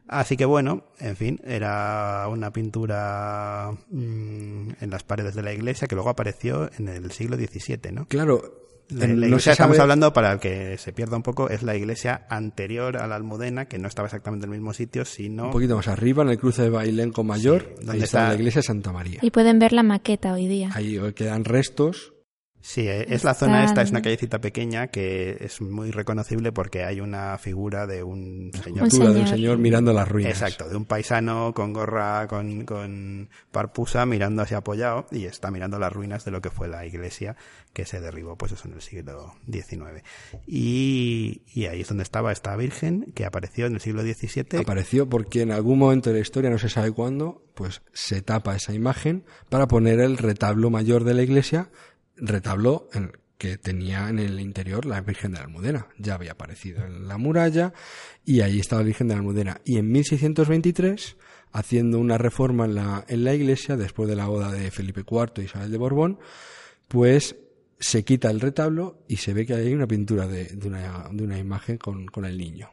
Así que bueno, en fin, era una pintura mmm, en las paredes de la iglesia que luego apareció en el siglo XVII, ¿no? Claro. La, la iglesia, estamos hablando, para el que se pierda un poco, es la iglesia anterior a la Almudena, que no estaba exactamente en el mismo sitio, sino... Un poquito más arriba, en el cruce de Bailén con Mayor, sí, donde está, está la iglesia de Santa María. Y pueden ver la maqueta hoy día. Ahí quedan restos Sí, eh, es la zona esta, es una callecita pequeña que es muy reconocible porque hay una figura de un señor. Un señor. de un señor mirando las ruinas. Exacto, de un paisano con gorra, con, con parpusa, mirando hacia apoyado y está mirando las ruinas de lo que fue la iglesia que se derribó, pues eso, en el siglo XIX. Y, y ahí es donde estaba esta virgen que apareció en el siglo XVII. Apareció porque en algún momento de la historia, no se sabe cuándo, pues se tapa esa imagen para poner el retablo mayor de la iglesia retablo en, que tenía en el interior la Virgen de la Almudena. Ya había aparecido en la muralla y ahí estaba la Virgen de la Almudena. Y en 1623, haciendo una reforma en la, en la iglesia, después de la boda de Felipe IV y Isabel de Borbón, pues se quita el retablo y se ve que hay una pintura de, de, una, de una, imagen con, con el niño.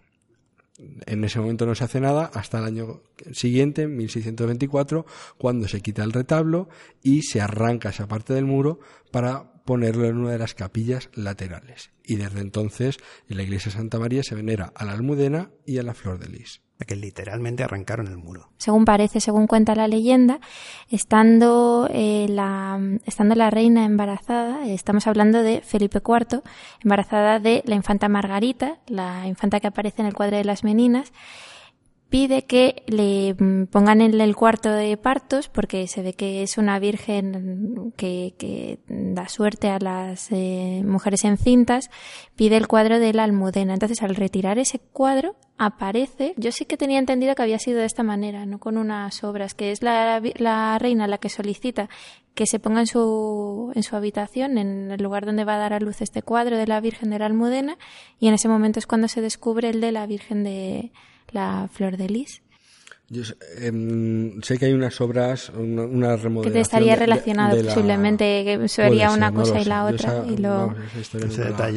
En ese momento no se hace nada hasta el año siguiente, 1624, cuando se quita el retablo y se arranca esa parte del muro para ponerlo en una de las capillas laterales. Y desde entonces en la iglesia de Santa María se venera a la almudena y a la flor de lis que literalmente arrancaron el muro. Según parece, según cuenta la leyenda, estando, eh, la, estando la reina embarazada, estamos hablando de Felipe IV, embarazada de la infanta Margarita, la infanta que aparece en el cuadro de las Meninas, pide que le pongan en el cuarto de partos porque se ve que es una virgen que, que da suerte a las eh, mujeres encintas, pide el cuadro de la almudena. Entonces al retirar ese cuadro aparece, yo sí que tenía entendido que había sido de esta manera, no con unas obras, que es la, la reina la que solicita que se ponga en su, en su habitación, en el lugar donde va a dar a luz este cuadro de la Virgen de la Almudena, y en ese momento es cuando se descubre el de la Virgen de, la flor de lis. Yo eh, sé que hay unas obras, una, una remodelación. Que te estaría relacionado de, de posiblemente, que sería una ser, cosa no y la otra, esa, y lo. No,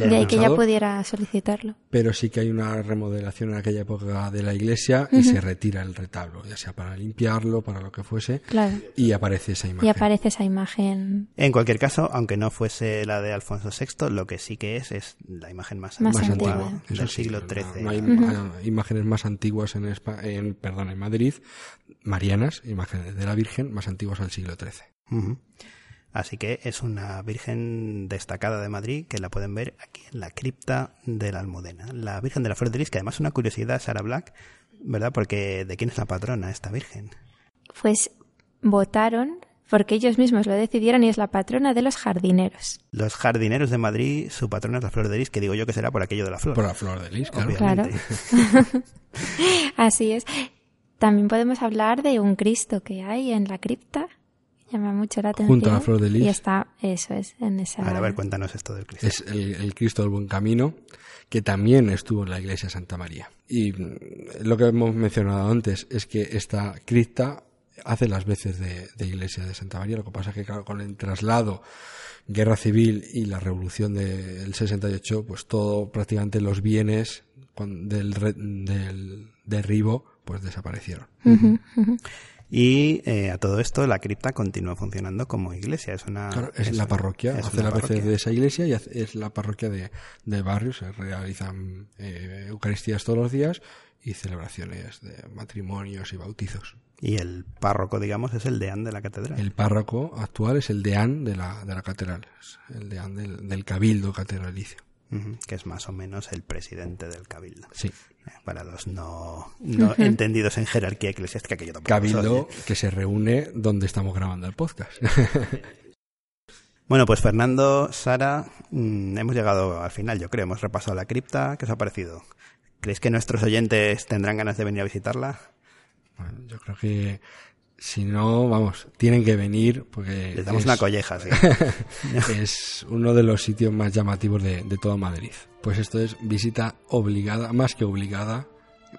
de ahí que ella pudiera solicitarlo. Pero sí que hay una remodelación en aquella época de la iglesia uh -huh. y se retira el retablo, ya sea para limpiarlo, para lo que fuese. Claro. Y aparece esa imagen. Y aparece esa imagen. En cualquier caso, aunque no fuese la de Alfonso VI, lo que sí que es, es la imagen más, más antigua, antigua. del siglo XIII. No, no hay uh -huh. imágenes más antiguas en, Espa en, perdón, en Madrid marianas, imágenes de la Virgen más antiguas al siglo XIII. Uh -huh. Así que es una Virgen destacada de Madrid que la pueden ver aquí en la cripta de la Almudena. La Virgen de la Flor de Lis, que además es una curiosidad, Sara Black, ¿verdad? Porque ¿de quién es la patrona esta Virgen? Pues votaron porque ellos mismos lo decidieron y es la patrona de los jardineros. Los jardineros de Madrid, su patrona es la flor de lis, que digo yo que será por aquello de la flor. Por la flor de lis, claro. claro. Así es. También podemos hablar de un Cristo que hay en la cripta. Llama mucho la atención. Junto a la flor de lis. Y está, eso es, en esa. A ver, a ver, cuéntanos esto del Cristo. Es el, el, Cristo del Buen Camino, que también estuvo en la iglesia de Santa María. Y lo que hemos mencionado antes es que esta cripta hace las veces de, de iglesia de Santa María. Lo que pasa es que, claro, con el traslado, guerra civil y la revolución del 68, pues todo, prácticamente los bienes del, del derribo pues desaparecieron. Uh -huh, uh -huh. Y eh, a todo esto la cripta continúa funcionando como iglesia. Es una Claro, es, la parroquia, es hace las veces de esa iglesia y hace- es la parroquia de, de barrio, se realizan eh, Eucaristías todos los días y celebraciones de matrimonios y bautizos. Y el párroco, digamos, es el deán de la catedral. El párroco actual es el deán de la, de la catedral, es el deán del, del cabildo catedralicio. Que es más o menos el presidente del cabildo. Sí, Eh, Para los no, no entendidos en jerarquía eclesiástica, que yo tampoco cabildo que se reúne donde estamos grabando el podcast. Bueno, pues Fernando, Sara, mm, hemos llegado al final, yo creo. Hemos repasado la cripta. ¿Qué os ha parecido? ¿Creéis que nuestros oyentes tendrán ganas de venir a visitarla? Bueno, yo creo que si no, vamos, tienen que venir porque Les damos es- una colleja, sí. es uno de los sitios más llamativos de, de toda Madrid. Pues esto es visita obligada, más que obligada,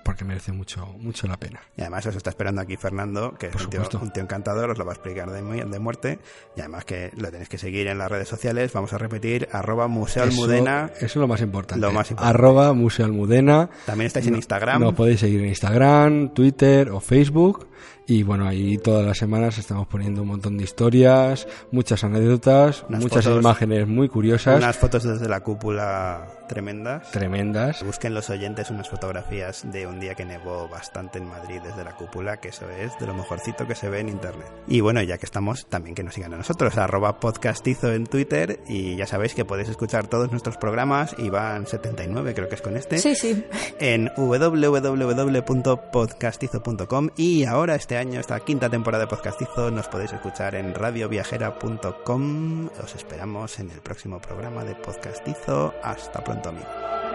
porque merece mucho, mucho la pena. Y además os está esperando aquí Fernando, que es un tío, un tío encantador, os lo va a explicar de, de muerte. Y además que lo tenéis que seguir en las redes sociales. Vamos a repetir, arroba Museo Almudena. Eso, eso es lo más importante. Lo más importante. Arroba Museo Almudena. También estáis en Instagram. Nos podéis seguir en Instagram, Twitter o Facebook. Y bueno, ahí todas las semanas estamos poniendo un montón de historias, muchas anécdotas, Unas muchas fotos. imágenes muy curiosas, Unas fotos desde la cúpula tremendas. tremendas. Busquen los oyentes unas fotografías de un día que nevó bastante en Madrid desde la cúpula, que eso es de lo mejorcito que se ve en internet. Y bueno, ya que estamos, también que nos sigan a nosotros, arroba podcastizo en Twitter, y ya sabéis que podéis escuchar todos nuestros programas, y van 79 creo que es con este, Sí, sí. en www.podcastizo.com y ahora este año, esta quinta temporada de Podcastizo, nos podéis escuchar en radioviajera.com. Os esperamos en el próximo programa de Podcastizo. Hasta pronto, amigos.